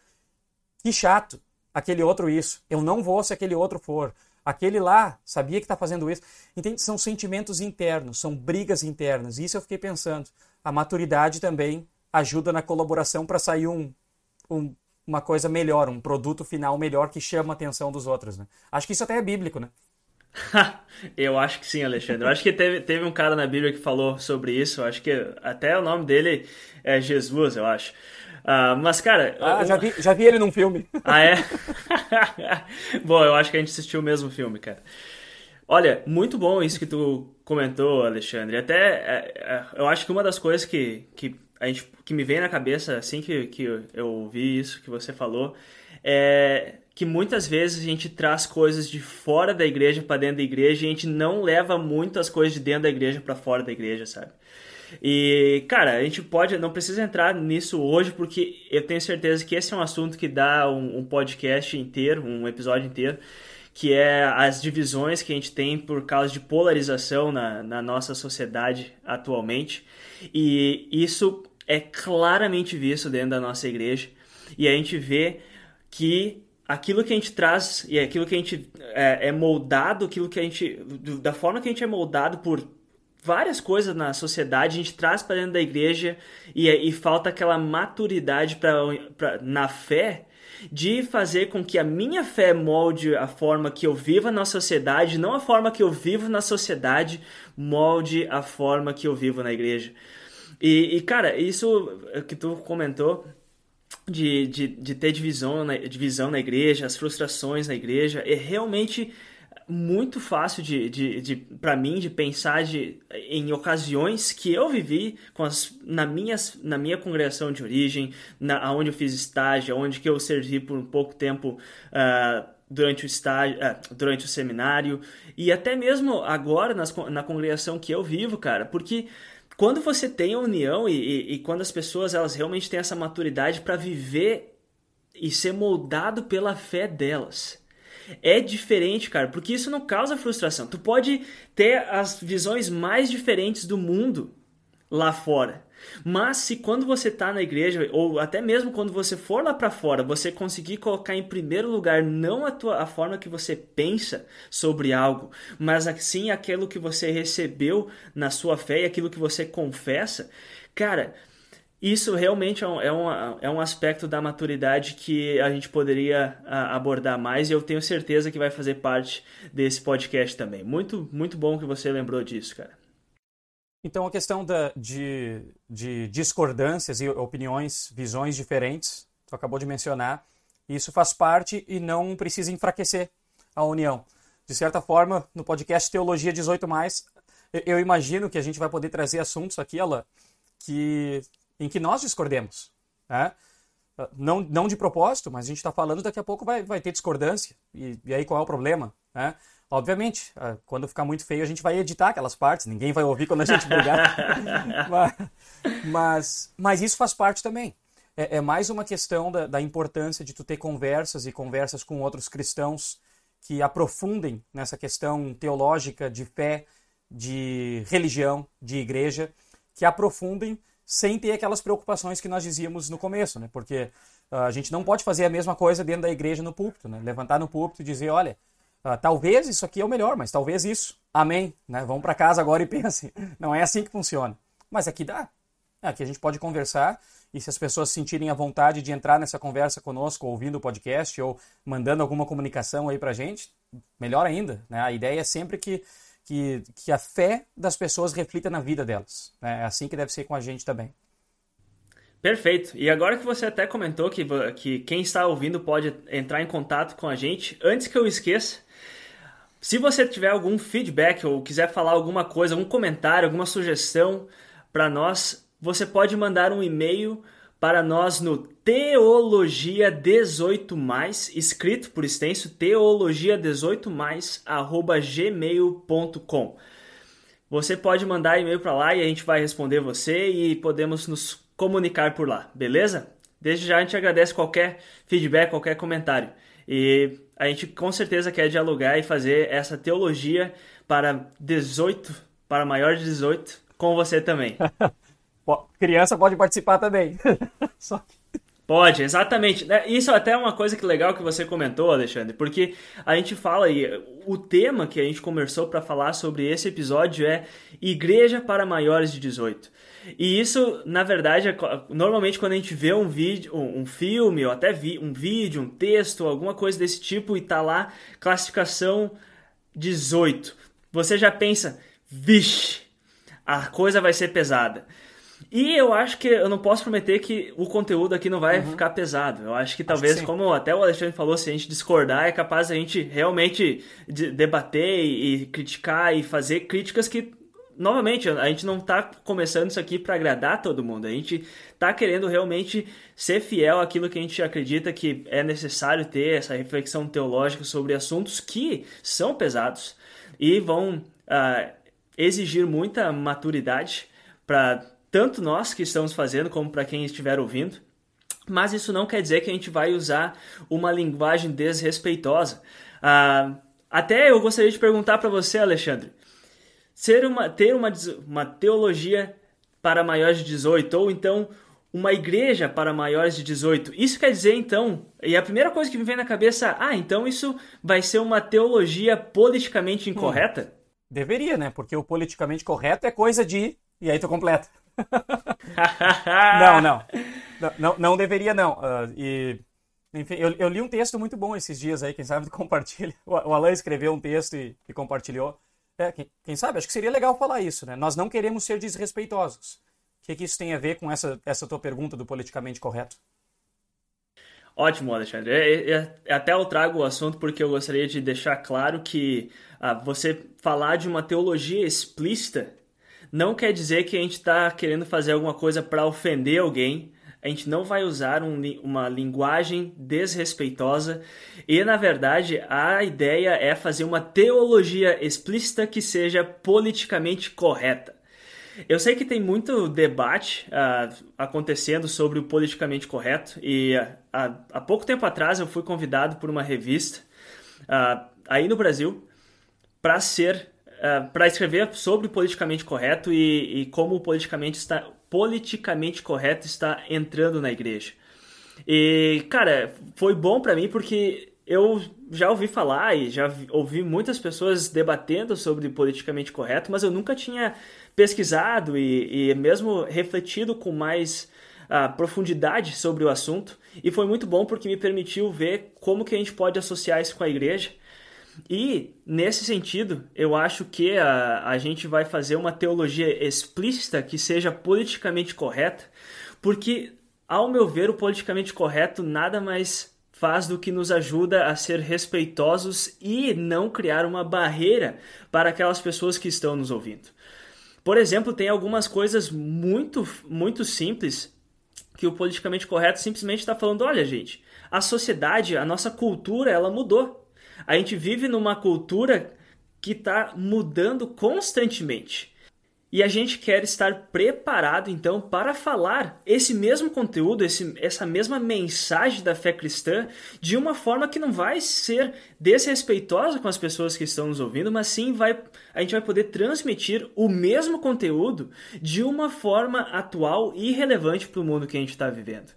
Que chato. Aquele outro isso. Eu não vou se aquele outro for. Aquele lá sabia que está fazendo isso. Entende? São sentimentos internos, são brigas internas. Isso eu fiquei pensando. A maturidade também ajuda na colaboração para sair um, um, uma coisa melhor, um produto final melhor que chama a atenção dos outros. Né? Acho que isso até é bíblico, né? eu acho que sim, Alexandre. Eu acho que teve, teve um cara na Bíblia que falou sobre isso. Eu acho que até o nome dele é Jesus, eu acho. Uh, mas, cara. Ah, eu... já, vi, já vi ele num filme. Ah, é? bom, eu acho que a gente assistiu o mesmo filme, cara. Olha, muito bom isso que tu comentou, Alexandre. Até é, é, eu acho que uma das coisas que, que, a gente, que me vem na cabeça assim que, que eu ouvi isso que você falou é que muitas vezes a gente traz coisas de fora da igreja para dentro da igreja e a gente não leva muito as coisas de dentro da igreja para fora da igreja, sabe? E, cara, a gente pode, não precisa entrar nisso hoje, porque eu tenho certeza que esse é um assunto que dá um, um podcast inteiro, um episódio inteiro, que é as divisões que a gente tem por causa de polarização na, na nossa sociedade atualmente. E isso é claramente visto dentro da nossa igreja. E a gente vê que aquilo que a gente traz e aquilo que a gente é, é moldado, aquilo que a gente. da forma que a gente é moldado por várias coisas na sociedade, a gente traz para dentro da igreja e, e falta aquela maturidade pra, na fé de fazer com que a minha fé molde a forma que eu vivo na sociedade, não a forma que eu vivo na sociedade molde a forma que eu vivo na igreja. E, e cara, isso que tu comentou de, de, de ter divisão na, divisão na igreja, as frustrações na igreja, é realmente muito fácil de, de, de para mim de pensar de, em ocasiões que eu vivi com as, na, minha, na minha congregação de origem, na, onde eu fiz estágio, onde que eu servi por um pouco tempo uh, durante o estágio, uh, durante o seminário e até mesmo agora nas, na congregação que eu vivo, cara, porque quando você tem a união e, e, e quando as pessoas elas realmente têm essa maturidade para viver e ser moldado pela fé delas. É diferente, cara, porque isso não causa frustração. Tu pode ter as visões mais diferentes do mundo lá fora. Mas se quando você está na igreja, ou até mesmo quando você for lá para fora, você conseguir colocar em primeiro lugar não a, tua, a forma que você pensa sobre algo, mas sim aquilo que você recebeu na sua fé e aquilo que você confessa, cara, isso realmente é um, é, um, é um aspecto da maturidade que a gente poderia a, abordar mais e eu tenho certeza que vai fazer parte desse podcast também. Muito, muito bom que você lembrou disso, cara. Então, a questão da, de, de discordâncias e opiniões, visões diferentes, tu acabou de mencionar, isso faz parte e não precisa enfraquecer a união. De certa forma, no podcast Teologia 18, eu imagino que a gente vai poder trazer assuntos aqui, Alain, que, em que nós discordemos. Né? Não, não de propósito, mas a gente está falando, daqui a pouco vai, vai ter discordância. E, e aí qual é o problema? Né? Obviamente, ah, quando ficar muito feio, a gente vai editar aquelas partes, ninguém vai ouvir quando a gente brigar. mas, mas, mas, isso faz parte também. É, é mais uma questão da, da, importância de tu ter conversas e conversas com outros cristãos que aprofundem nessa questão teológica, de fé, de religião, de igreja, que aprofundem sem ter aquelas preocupações que nós dizíamos no começo, né? Porque uh, a gente não pode fazer a mesma coisa dentro da igreja no púlpito, né? Levantar no púlpito e dizer, olha, Uh, talvez isso aqui é o melhor, mas talvez isso. Amém. Né? Vamos para casa agora e pensem. Não é assim que funciona. Mas aqui dá. Aqui a gente pode conversar e se as pessoas sentirem a vontade de entrar nessa conversa conosco, ouvindo o podcast ou mandando alguma comunicação aí para gente, melhor ainda. Né? A ideia é sempre que, que, que a fé das pessoas reflita na vida delas. Né? É assim que deve ser com a gente também. Perfeito. E agora que você até comentou que, que quem está ouvindo pode entrar em contato com a gente, antes que eu esqueça, se você tiver algum feedback ou quiser falar alguma coisa, algum comentário, alguma sugestão para nós, você pode mandar um e-mail para nós no teologia 18 mais, escrito por extenso teologia 18 mais arroba gmail.com. Você pode mandar e-mail para lá e a gente vai responder você e podemos nos comunicar por lá, beleza? Desde já a gente agradece qualquer feedback, qualquer comentário. E a gente com certeza quer dialogar e fazer essa teologia para 18, para maior de 18, com você também. Criança pode participar também. Só Pode, exatamente. Né, isso até é uma coisa que legal que você comentou, Alexandre, porque a gente fala aí, o tema que a gente conversou para falar sobre esse episódio é Igreja para maiores de 18. E isso, na verdade, é, normalmente quando a gente vê um vídeo, um filme, ou até vi, um vídeo, um texto, alguma coisa desse tipo, e tá lá classificação 18, você já pensa, vixe, a coisa vai ser pesada. E eu acho que eu não posso prometer que o conteúdo aqui não vai uhum. ficar pesado. Eu acho que talvez, acho que como até o Alexandre falou, se a gente discordar, é capaz a gente realmente debater e criticar e fazer críticas que novamente, a gente não está começando isso aqui para agradar todo mundo. A gente está querendo realmente ser fiel àquilo que a gente acredita que é necessário ter essa reflexão teológica sobre assuntos que são pesados e vão uh, exigir muita maturidade para tanto nós que estamos fazendo como para quem estiver ouvindo. Mas isso não quer dizer que a gente vai usar uma linguagem desrespeitosa. Uh, Até eu gostaria de perguntar para você, Alexandre, ser uma, ter uma, uma teologia para maiores de 18 ou então uma igreja para maiores de 18. Isso quer dizer então, e a primeira coisa que me vem na cabeça, ah, então isso vai ser uma teologia politicamente incorreta? Hum, deveria, né? Porque o politicamente correto é coisa de e aí tu completa. não, não, não, não. deveria, não. Uh, e, enfim, eu, eu, li um texto muito bom esses dias aí, quem sabe compartilha. O, Alan escreveu um texto e, e compartilhou. É, quem, quem, sabe, acho que seria legal falar isso, né? Nós não queremos ser desrespeitosos. O que, que isso tem a ver com essa, essa tua pergunta do politicamente correto? Ótimo, Alexandre. É, é, é, até eu trago o assunto porque eu gostaria de deixar claro que ah, você falar de uma teologia explícita não quer dizer que a gente está querendo fazer alguma coisa para ofender alguém. A gente não vai usar um, uma linguagem desrespeitosa e, na verdade, a ideia é fazer uma teologia explícita que seja politicamente correta. Eu sei que tem muito debate uh, acontecendo sobre o politicamente correto e uh, há pouco tempo atrás eu fui convidado por uma revista uh, aí no Brasil para ser é, para escrever sobre o politicamente correto e, e, como o politicamente, está, politicamente correto está entrando na igreja. E, cara, foi bom para mim porque eu já ouvi falar e já ouvi muitas pessoas debatendo sobre politicamente correto, mas eu nunca tinha pesquisado e, e mesmo refletido com mais uh, profundidade sobre o assunto. E foi muito bom porque me permitiu ver como que a gente pode associar isso com a igreja e, nesse sentido, eu acho que a, a gente vai fazer uma teologia explícita que seja politicamente correta, porque, ao meu ver, o politicamente correto nada mais faz do que nos ajuda a ser respeitosos e não criar uma barreira para aquelas pessoas que estão nos ouvindo. Por exemplo, tem algumas coisas muito, muito simples que o politicamente correto simplesmente está falando: olha, gente, a sociedade, a nossa cultura, ela mudou. A gente vive numa cultura que está mudando constantemente. E a gente quer estar preparado então para falar esse mesmo conteúdo, esse, essa mesma mensagem da fé cristã de uma forma que não vai ser desrespeitosa com as pessoas que estão nos ouvindo, mas sim vai, a gente vai poder transmitir o mesmo conteúdo de uma forma atual e relevante para o mundo que a gente está vivendo.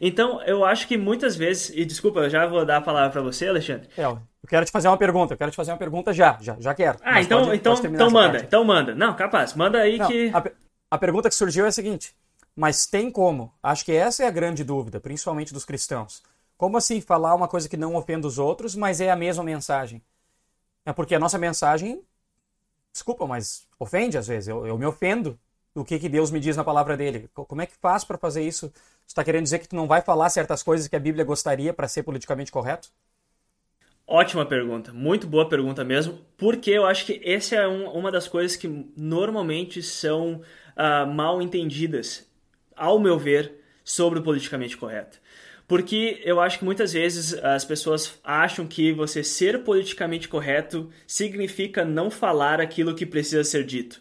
Então, eu acho que muitas vezes, e desculpa, eu já vou dar a palavra para você, Alexandre. É, eu quero te fazer uma pergunta, eu quero te fazer uma pergunta já, já, já quero. Ah, então, pode, então, pode então manda, parte. então manda. Não, capaz, manda aí Não, que. A, a pergunta que surgiu é a seguinte: mas tem como? Acho que essa é a grande dúvida, principalmente dos cristãos. Como assim falar uma coisa que não ofende os outros, mas é a mesma mensagem? É porque a nossa mensagem, desculpa, mas ofende às vezes. Eu, eu me ofendo do que, que Deus me diz na palavra dele. Como é que faz para fazer isso? Você está querendo dizer que tu não vai falar certas coisas que a Bíblia gostaria para ser politicamente correto? Ótima pergunta, muito boa pergunta mesmo, porque eu acho que essa é um, uma das coisas que normalmente são uh, mal entendidas, ao meu ver, sobre o politicamente correto. Porque eu acho que muitas vezes as pessoas acham que você ser politicamente correto significa não falar aquilo que precisa ser dito.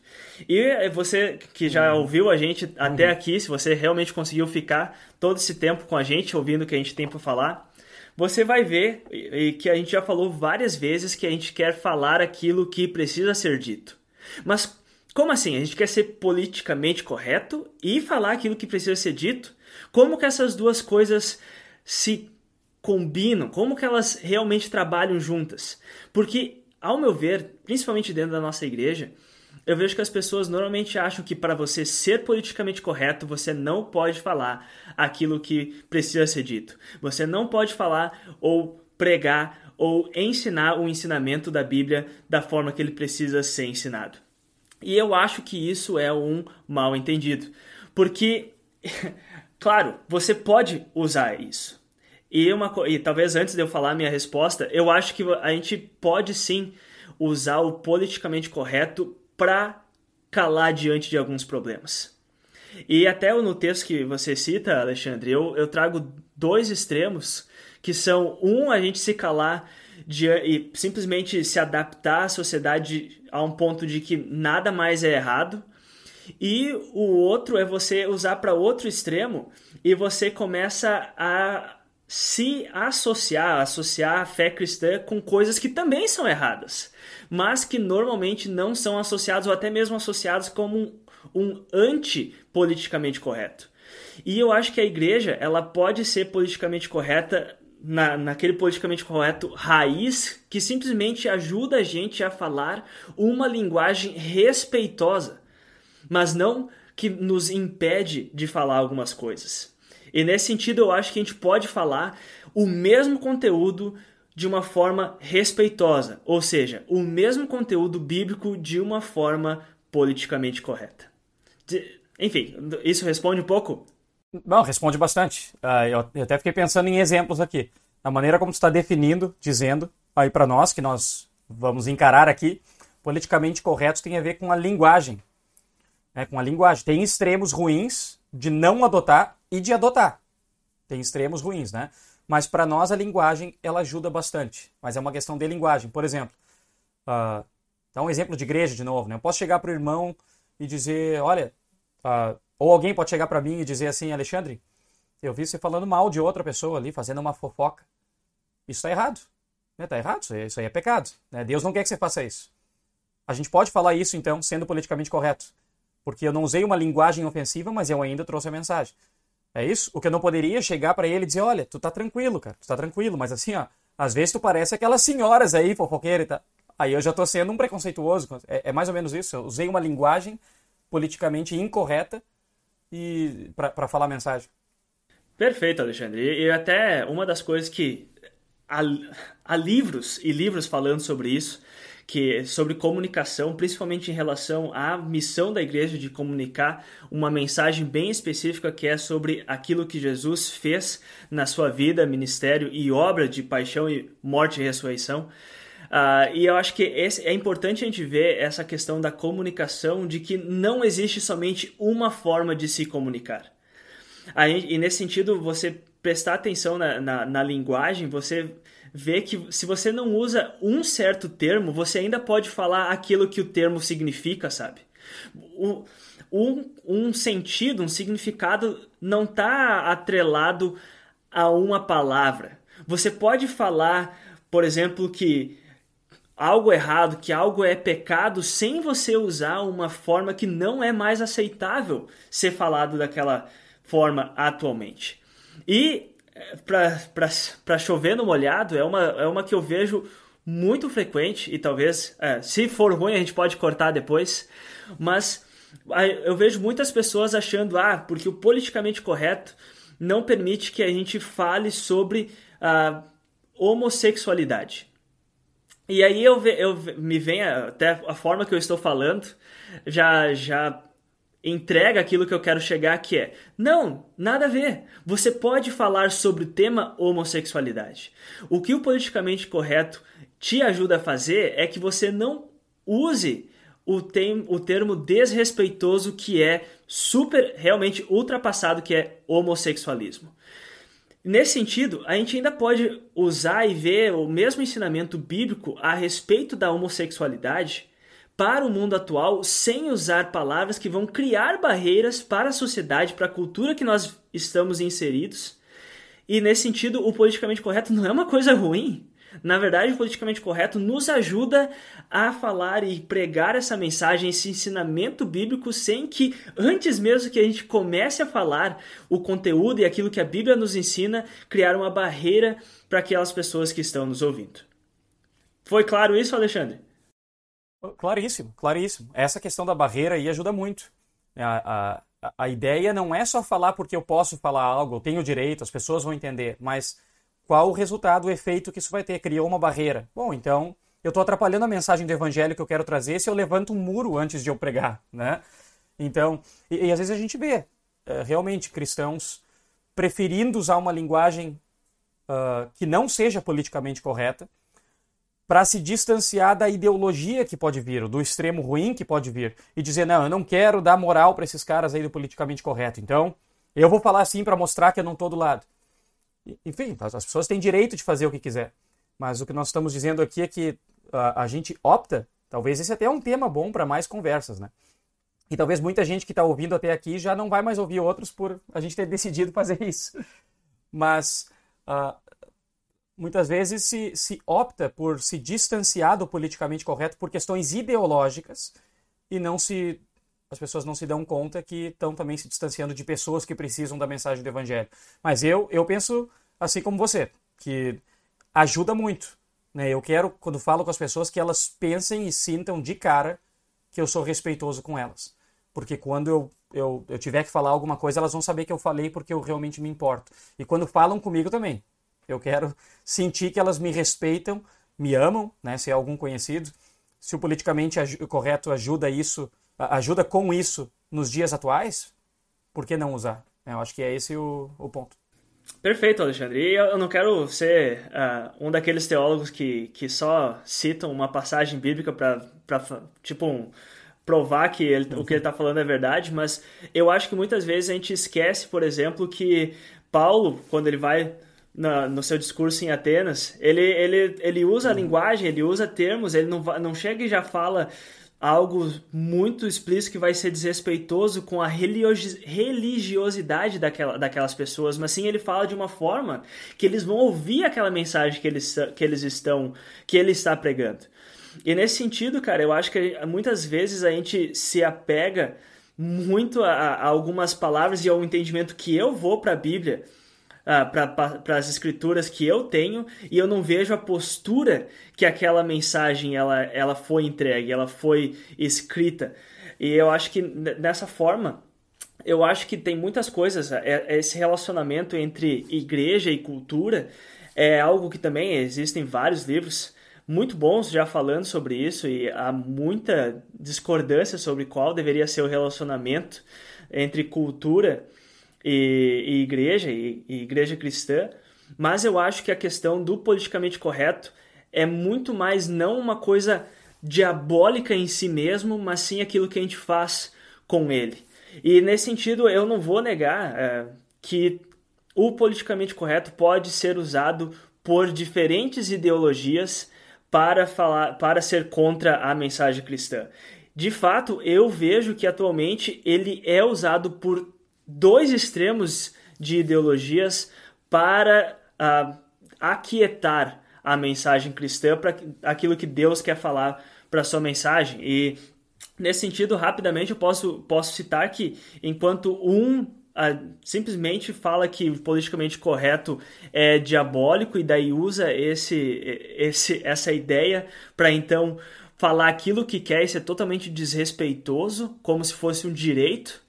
E você que já uhum. ouviu a gente até uhum. aqui, se você realmente conseguiu ficar todo esse tempo com a gente, ouvindo o que a gente tem para falar, você vai ver e que a gente já falou várias vezes que a gente quer falar aquilo que precisa ser dito. Mas como assim? A gente quer ser politicamente correto e falar aquilo que precisa ser dito? Como que essas duas coisas se combinam, como que elas realmente trabalham juntas. Porque, ao meu ver, principalmente dentro da nossa igreja, eu vejo que as pessoas normalmente acham que para você ser politicamente correto, você não pode falar aquilo que precisa ser dito. Você não pode falar ou pregar ou ensinar o ensinamento da Bíblia da forma que ele precisa ser ensinado. E eu acho que isso é um mal entendido. Porque, claro, você pode usar isso. E, uma, e talvez antes de eu falar a minha resposta, eu acho que a gente pode sim usar o politicamente correto para calar diante de alguns problemas. E até no texto que você cita, Alexandre, eu, eu trago dois extremos, que são um, a gente se calar de, e simplesmente se adaptar à sociedade a um ponto de que nada mais é errado, e o outro é você usar para outro extremo e você começa a se associar, associar a fé cristã com coisas que também são erradas, mas que normalmente não são associados ou até mesmo associados como um, um anti-politicamente correto. E eu acho que a igreja ela pode ser politicamente correta na, naquele politicamente correto raiz que simplesmente ajuda a gente a falar uma linguagem respeitosa, mas não que nos impede de falar algumas coisas. E nesse sentido, eu acho que a gente pode falar o mesmo conteúdo de uma forma respeitosa, ou seja, o mesmo conteúdo bíblico de uma forma politicamente correta. De... Enfim, isso responde um pouco? Não, responde bastante. Uh, eu até fiquei pensando em exemplos aqui. A maneira como está definindo, dizendo aí para nós, que nós vamos encarar aqui, politicamente corretos tem a ver com a linguagem. Né, com a linguagem. Tem extremos ruins de não adotar e de adotar. Tem extremos ruins, né? Mas para nós a linguagem ela ajuda bastante. Mas é uma questão de linguagem. Por exemplo, uh, dá um exemplo de igreja de novo. Né? Eu posso chegar para o irmão e dizer, olha, uh, ou alguém pode chegar para mim e dizer assim, Alexandre, eu vi você falando mal de outra pessoa ali, fazendo uma fofoca. Isso está errado. Né? Tá errado, isso aí, isso aí é pecado. Né? Deus não quer que você faça isso. A gente pode falar isso, então, sendo politicamente correto. Porque eu não usei uma linguagem ofensiva, mas eu ainda trouxe a mensagem. É isso? O que eu não poderia chegar para ele e dizer, olha, tu tá tranquilo, cara, tu tá tranquilo, mas assim, ó, às vezes tu parece aquelas senhoras aí, fofoqueiras e tal. Aí eu já tô sendo um preconceituoso. É, é mais ou menos isso. Eu usei uma linguagem politicamente incorreta e para falar a mensagem. Perfeito, Alexandre. E até uma das coisas que há, há livros e livros falando sobre isso que sobre comunicação, principalmente em relação à missão da igreja de comunicar uma mensagem bem específica que é sobre aquilo que Jesus fez na sua vida, ministério e obra de paixão e morte e ressurreição. Uh, e eu acho que esse, é importante a gente ver essa questão da comunicação, de que não existe somente uma forma de se comunicar. E nesse sentido, você prestar atenção na, na, na linguagem, você vê que se você não usa um certo termo, você ainda pode falar aquilo que o termo significa, sabe? O, um, um sentido, um significado não está atrelado a uma palavra. Você pode falar, por exemplo, que algo errado, que algo é pecado, sem você usar uma forma que não é mais aceitável ser falado daquela forma atualmente. E para chover no molhado é uma, é uma que eu vejo muito frequente e talvez, é, se for ruim, a gente pode cortar depois, mas eu vejo muitas pessoas achando, ah, porque o politicamente correto não permite que a gente fale sobre a homossexualidade. E aí eu, eu me vem até a forma que eu estou falando já já entrega aquilo que eu quero chegar, que é: não, nada a ver. Você pode falar sobre o tema homossexualidade. O que o politicamente correto te ajuda a fazer é que você não use o, tem, o termo desrespeitoso que é super, realmente ultrapassado, que é homossexualismo. Nesse sentido, a gente ainda pode usar e ver o mesmo ensinamento bíblico a respeito da homossexualidade para o mundo atual sem usar palavras que vão criar barreiras para a sociedade, para a cultura que nós estamos inseridos. E nesse sentido, o politicamente correto não é uma coisa ruim. Na verdade, o politicamente correto nos ajuda a falar e pregar essa mensagem, esse ensinamento bíblico, sem que, antes mesmo que a gente comece a falar o conteúdo e aquilo que a Bíblia nos ensina, criar uma barreira para aquelas pessoas que estão nos ouvindo. Foi claro isso, Alexandre? Claríssimo, claríssimo. Essa questão da barreira aí ajuda muito. A, a, a ideia não é só falar porque eu posso falar algo, eu tenho direito, as pessoas vão entender, mas qual o resultado, o efeito que isso vai ter? Criou uma barreira. Bom, então eu estou atrapalhando a mensagem do evangelho que eu quero trazer se eu levanto um muro antes de eu pregar, né? Então, e, e às vezes a gente vê é, realmente cristãos preferindo usar uma linguagem uh, que não seja politicamente correta, para se distanciar da ideologia que pode vir, do extremo ruim que pode vir, e dizer: não, eu não quero dar moral para esses caras aí do politicamente correto. Então, eu vou falar assim para mostrar que eu não estou do lado. Enfim, as pessoas têm direito de fazer o que quiser. Mas o que nós estamos dizendo aqui é que a, a gente opta, talvez esse até é um tema bom para mais conversas, né? E talvez muita gente que está ouvindo até aqui já não vai mais ouvir outros por a gente ter decidido fazer isso. Mas uh, muitas vezes se, se opta por se distanciar do politicamente correto por questões ideológicas e não se as pessoas não se dão conta que estão também se distanciando de pessoas que precisam da mensagem do evangelho. Mas eu eu penso assim como você, que ajuda muito. Né? Eu quero, quando falo com as pessoas, que elas pensem e sintam de cara que eu sou respeitoso com elas. Porque quando eu, eu, eu tiver que falar alguma coisa, elas vão saber que eu falei porque eu realmente me importo. E quando falam comigo também, eu quero sentir que elas me respeitam, me amam, né? Se é algum conhecido. Se o politicamente correto ajuda isso, ajuda com isso nos dias atuais, por que não usar? Eu acho que é esse o, o ponto. Perfeito, Alexandre. E eu não quero ser uh, um daqueles teólogos que, que só citam uma passagem bíblica para, tipo, um, provar que ele, uhum. o que ele está falando é verdade, mas eu acho que muitas vezes a gente esquece, por exemplo, que Paulo, quando ele vai na, no seu discurso em Atenas, ele, ele, ele usa a uhum. linguagem, ele usa termos, ele não, não chega e já fala algo muito explícito que vai ser desrespeitoso com a religiosidade daquela, daquelas pessoas, mas sim ele fala de uma forma que eles vão ouvir aquela mensagem que eles, que eles estão, que ele está pregando. E nesse sentido, cara, eu acho que muitas vezes a gente se apega muito a, a algumas palavras e ao entendimento que eu vou para a Bíblia uh, para as escrituras que eu tenho e eu não vejo a postura que aquela mensagem ela, ela foi entregue, ela foi escrita. E eu acho que dessa forma, eu acho que tem muitas coisas, é, é esse relacionamento entre igreja e cultura é algo que também existem vários livros muito bons já falando sobre isso e há muita discordância sobre qual deveria ser o relacionamento entre cultura e, e igreja, e, e igreja cristã, mas eu acho que a questão do politicamente correto é muito mais não uma coisa diabólica em si mesmo, mas sim aquilo que a gente faz com ele. E nesse sentido, eu não vou negar é, que o politicamente correto pode ser usado por diferentes ideologias para falar, para ser contra a mensagem cristã. De fato, eu vejo que atualmente ele é usado por dois extremos de ideologias para uh, aquietar a mensagem cristã para aquilo que Deus quer falar para sua mensagem. E nesse sentido, rapidamente eu posso, posso citar que enquanto um uh, simplesmente fala que o politicamente correto é diabólico e daí usa esse, esse essa ideia para então falar aquilo que quer e ser totalmente desrespeitoso, como se fosse um direito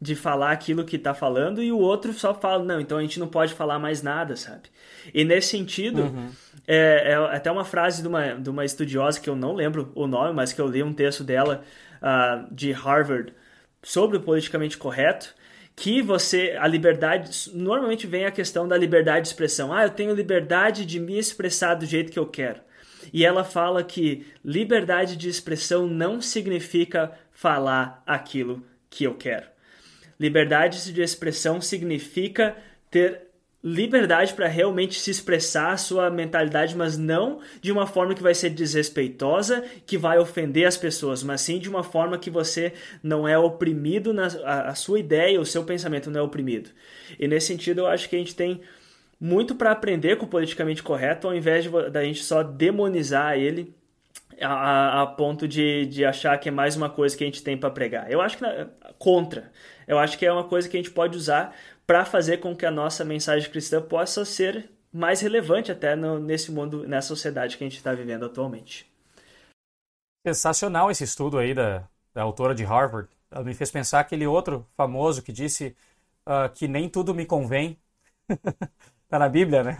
de falar aquilo que está falando e o outro só fala, não, então a gente não pode falar mais nada, sabe? E nesse sentido, uhum. é, é, até uma frase de uma, de uma estudiosa que eu não lembro o nome, mas que eu li um texto dela uh, de Harvard sobre o politicamente correto, que você, a liberdade, normalmente vem a questão da liberdade de expressão. Ah, eu tenho liberdade de me expressar do jeito que eu quero. E ela fala que liberdade de expressão não significa falar aquilo que eu quero. Liberdade de expressão significa ter liberdade para realmente se expressar a sua mentalidade, mas não de uma forma que vai ser desrespeitosa, que vai ofender as pessoas, mas sim de uma forma que você não é oprimido, na, a, a sua ideia, o seu pensamento não é oprimido. E nesse sentido, eu acho que a gente tem muito para aprender com o politicamente correto, ao invés de, da gente só demonizar ele a, a, ponto de, de achar que é mais uma coisa que a gente tem para pregar. Eu acho que contra. Eu acho que é uma coisa que a gente pode usar para fazer com que a nossa mensagem cristã possa ser mais relevante até no, nesse mundo, nessa sociedade que a gente está vivendo atualmente. Sensacional esse estudo aí da, da autora de Harvard. Ela me fez pensar aquele outro famoso que disse uh, que nem tudo me convém. tá na Bíblia, né?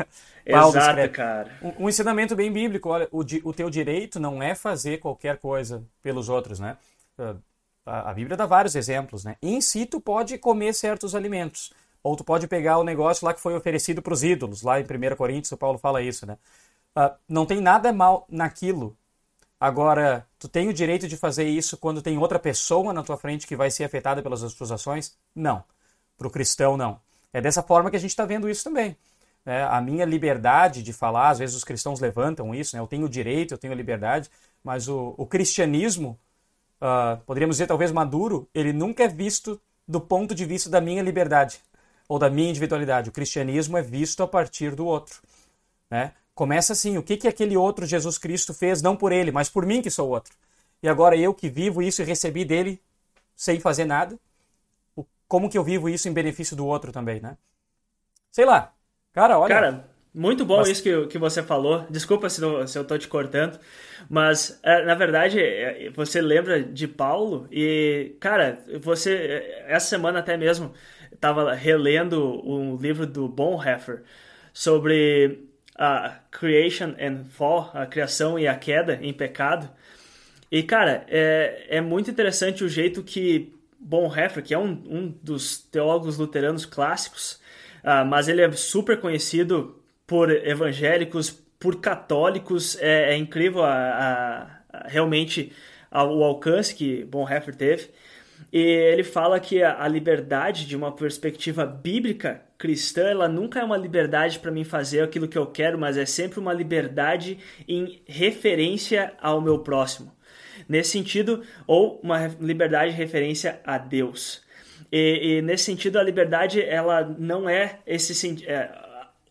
Paulo Exato, escreve. cara. Um, um, ensinamento bem bíblico. Olha, o, o teu direito não é fazer qualquer coisa pelos outros, né? Uh, a, a Bíblia dá vários exemplos, né? Em si, tu pode comer certos alimentos. Ou tu pode pegar o negócio lá que foi oferecido para os ídolos. Lá em 1 Coríntios, o Paulo fala isso, né? Uh, não tem nada mal naquilo. Agora, tu tem o direito de fazer isso quando tem outra pessoa na tua frente que vai ser afetada pelas tuas ações? Não. Para o cristão, não. É dessa forma que a gente está vendo isso também. É, a minha liberdade de falar, às vezes os cristãos levantam isso, né? eu tenho direito, eu tenho liberdade, mas o, o cristianismo uh, poderíamos dizer talvez maduro, ele nunca é visto do ponto de vista da minha liberdade. ou da minha individualidade. O cristianismo é visto a partir do outro. Né? Começa assim: o que, que aquele outro Jesus Cristo fez, não por ele, mas por mim que sou outro. E agora eu que vivo isso e recebi dele sem fazer nada, como que eu vivo isso em benefício do outro também, né? Sei lá. Cara, olha. Cara, muito bom mas... isso que, que você falou. Desculpa se, não, se eu tô te cortando, mas é, na verdade é, você lembra de Paulo e, cara, você essa semana até mesmo estava relendo um livro do Bonhoeffer sobre a creation and fall, a criação e a queda em pecado. E, cara, é, é muito interessante o jeito que Bonhoeffer, que é um, um dos teólogos luteranos clássicos, uh, mas ele é super conhecido por evangélicos, por católicos. É, é incrível a, a, a realmente a, o alcance que Bonhoeffer teve. E ele fala que a, liberdade, de uma perspectiva bíblica cristã, ela nunca é uma liberdade para mim fazer aquilo que eu quero, mas é sempre uma liberdade em referência ao meu próximo. Nesse sentido, ou uma liberdade de referência a Deus. E, e nesse sentido, a liberdade ela não é esse é,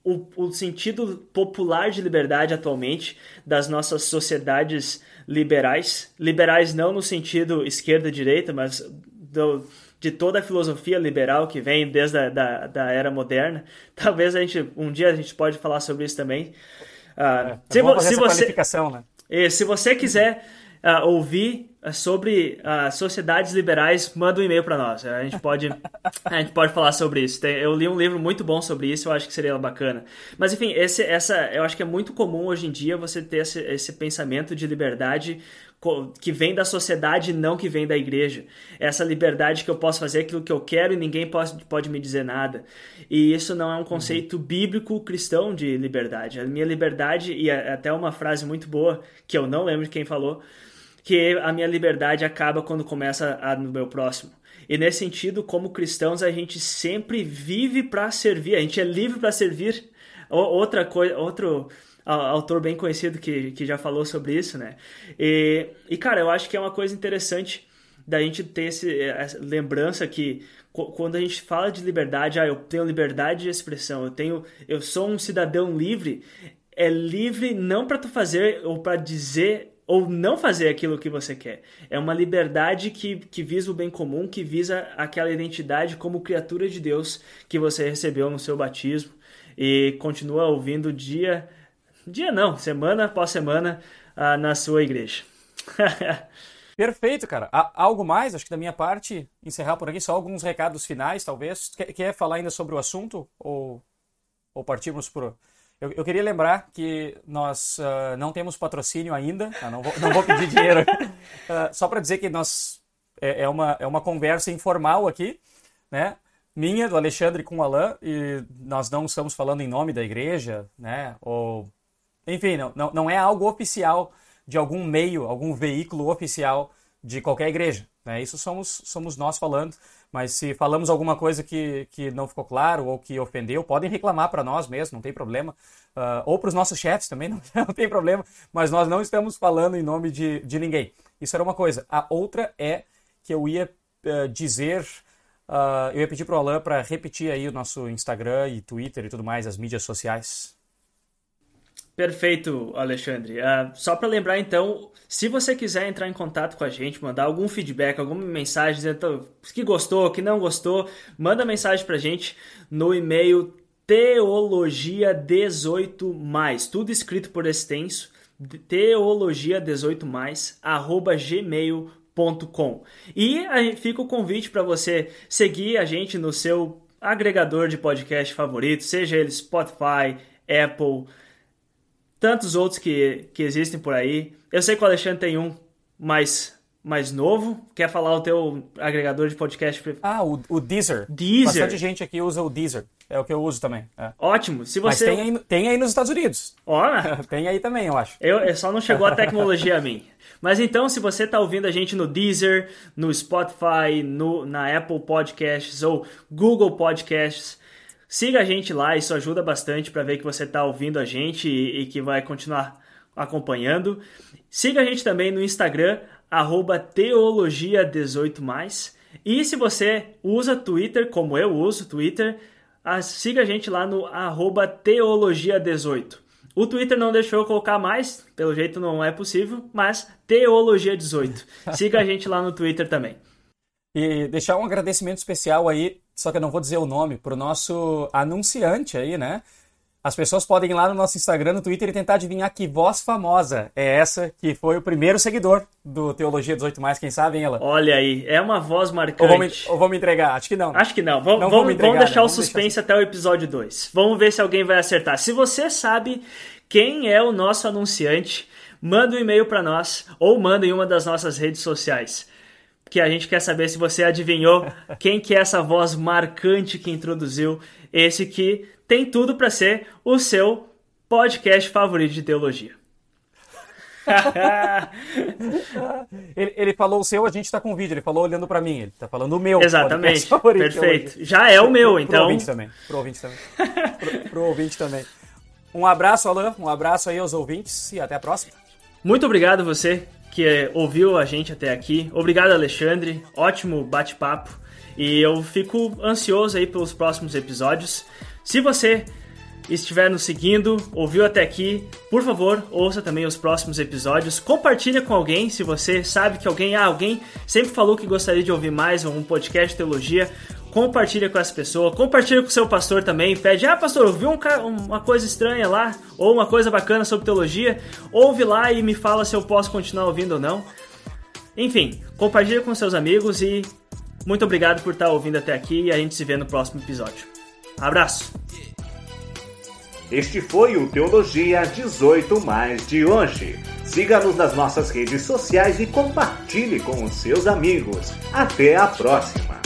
o, o sentido popular de liberdade atualmente das nossas sociedades liberais. Liberais não no sentido esquerda-direita, mas do, de toda a filosofia liberal que vem desde a da, da era moderna. Talvez a gente um dia a gente pode falar sobre isso também. Uh, é, se, é se você, né? E, se você quiser uh, ouvir sobre uh, sociedades liberais, manda um e-mail para nós. A gente pode, a gente pode falar sobre isso. Tem, eu li um livro muito bom sobre isso, eu acho que seria bacana. Mas enfim, esse, essa, eu acho que é muito comum hoje em dia você ter esse, esse pensamento de liberdade que vem da sociedade não que vem da igreja. Essa liberdade que eu posso fazer aquilo que eu quero e ninguém pode, pode me dizer nada. E isso não é um conceito uhum. bíblico cristão de liberdade. A minha liberdade, e é até uma frase muito boa, que eu não lembro de quem falou, que a minha liberdade acaba quando começa a no meu próximo. E nesse sentido, como cristãos, a gente sempre vive para servir, a gente é livre para servir. Outra coisa, outro autor bem conhecido que, que já falou sobre isso, né? E, e cara, eu acho que é uma coisa interessante da gente ter esse, essa lembrança que quando a gente fala de liberdade, ah, eu tenho liberdade de expressão, eu tenho, eu sou um cidadão livre, é livre não para tu fazer ou para dizer ou não fazer aquilo que você quer. É uma liberdade que, que visa o bem comum, que visa aquela identidade como criatura de Deus que você recebeu no seu batismo e continua ouvindo dia, dia não, semana após semana uh, na sua igreja. Perfeito, cara. Há algo mais? Acho que da minha parte, encerrar por aqui, só alguns recados finais, talvez. Quer, quer falar ainda sobre o assunto? Ou, ou partimos por, eu, eu, queria lembrar que nós uh, não temos patrocínio ainda, tá? não, vou, não vou pedir dinheiro, uh, só para dizer que nós é, é, uma, é uma conversa informal aqui, né? Minha, do Alexandre com o Alain, e nós não estamos falando em nome da igreja, né? Ou, enfim, não, não, não é algo oficial de algum meio, algum veículo oficial de qualquer igreja. Né? Isso somos, somos nós falando. Mas se falamos alguma coisa que, que não ficou claro ou que ofendeu, podem reclamar para nós mesmo, não tem problema. Uh, ou para os nossos chefes também, não, não, tem problema. Mas nós não estamos falando em nome de, de ninguém. Isso era uma coisa. A outra é que eu ia uh, dizer. Uh, eu ia pedir para o Alan para repetir aí o nosso Instagram e Twitter e tudo mais, as mídias sociais. Perfeito, Alexandre. Uh, só para lembrar, então, se você quiser entrar em contato com a gente, mandar algum feedback, alguma mensagem que gostou, que não gostou, manda mensagem para a gente no e-mail teologia18mais, tudo escrito por extenso, teologia18mais, arroba gmail.com. E aí fica o convite para você seguir a gente no seu agregador de podcast favorito, seja ele Spotify, Apple, tantos outros que, que existem por aí. Eu sei que o Alexandre tem um mais, mais novo. Quer falar o teu agregador de podcast? Ah, o, o Deezer. Deezer. Bastante gente aqui usa o Deezer. É o que eu uso também. É. Ótimo. Se você... Mas tem aí, tem aí nos Estados Unidos. Olha. tem aí também, eu acho. Eu, só não chegou a tecnologia a mim. Mas então, se você está ouvindo a gente no Deezer, no Spotify, no, na Apple Podcasts ou Google Podcasts, Siga a gente lá, isso ajuda bastante para ver que você está ouvindo a gente e, e, que vai continuar acompanhando. Siga a gente também no Instagram, teologia18+. E se você usa Twitter, como eu uso Twitter, siga a gente lá no teologia18. O Twitter não deixou eu colocar mais, pelo jeito não é possível, mas Teologia18. Siga a gente lá no Twitter também. E deixar um agradecimento especial aí, só que eu não vou dizer o nome, para o nosso anunciante aí, né? As pessoas podem ir lá no nosso Instagram, no Twitter e tentar adivinhar que voz famosa é essa que foi o primeiro seguidor do Teologia 18 Mais, quem sabe, hein, ela? Olha aí, é uma voz marcante. Ou vou me, ou vou me entregar? Acho que não. Acho que não. Vamos, não vamos, entregar, vamos deixar né? o suspense deixar... até o episódio 2. Vamos ver se alguém vai acertar. Se você sabe quem é o nosso anunciante, manda um e-mail para nós ou manda em uma das nossas redes sociais. Que a gente quer saber se você adivinhou quem que é essa voz marcante que introduziu esse que tem tudo para ser o seu podcast favorito de teologia. ele, ele, falou o seu, a gente está com o vídeo. Ele falou olhando para mim. Ele está falando o meu. Exatamente. Perfeito. Já é o meu, pro, então. Pro ouvinte também. Pro ouvinte também. pro, pro ouvinte também. Um abraço, Alan. Um abraço aí aos ouvintes e até a próxima. Muito obrigado você que ouviu a gente até aqui. Obrigado, Alexandre. Ótimo bate-papo. E eu fico ansioso aí pelos próximos episódios. Se você estiver nos seguindo, ouviu até aqui, por favor, ouça também os próximos episódios. Compartilha com alguém, se você sabe que alguém, ah, alguém sempre falou que gostaria de ouvir mais um podcast de teologia. Compartilha com essa pessoa, compartilha com o seu pastor também. Pede, ah, pastor, ouviu um, uma coisa estranha lá, ou uma coisa bacana sobre teologia. Ouve lá e me fala se eu posso continuar ouvindo ou não. Enfim, compartilha com seus amigos e muito obrigado por estar ouvindo até aqui e a gente se vê no próximo episódio. Abraço! Este foi o Teologia 18 Mais de hoje. Siga-nos nas nossas redes sociais e compartilhe com os seus amigos. Até a próxima!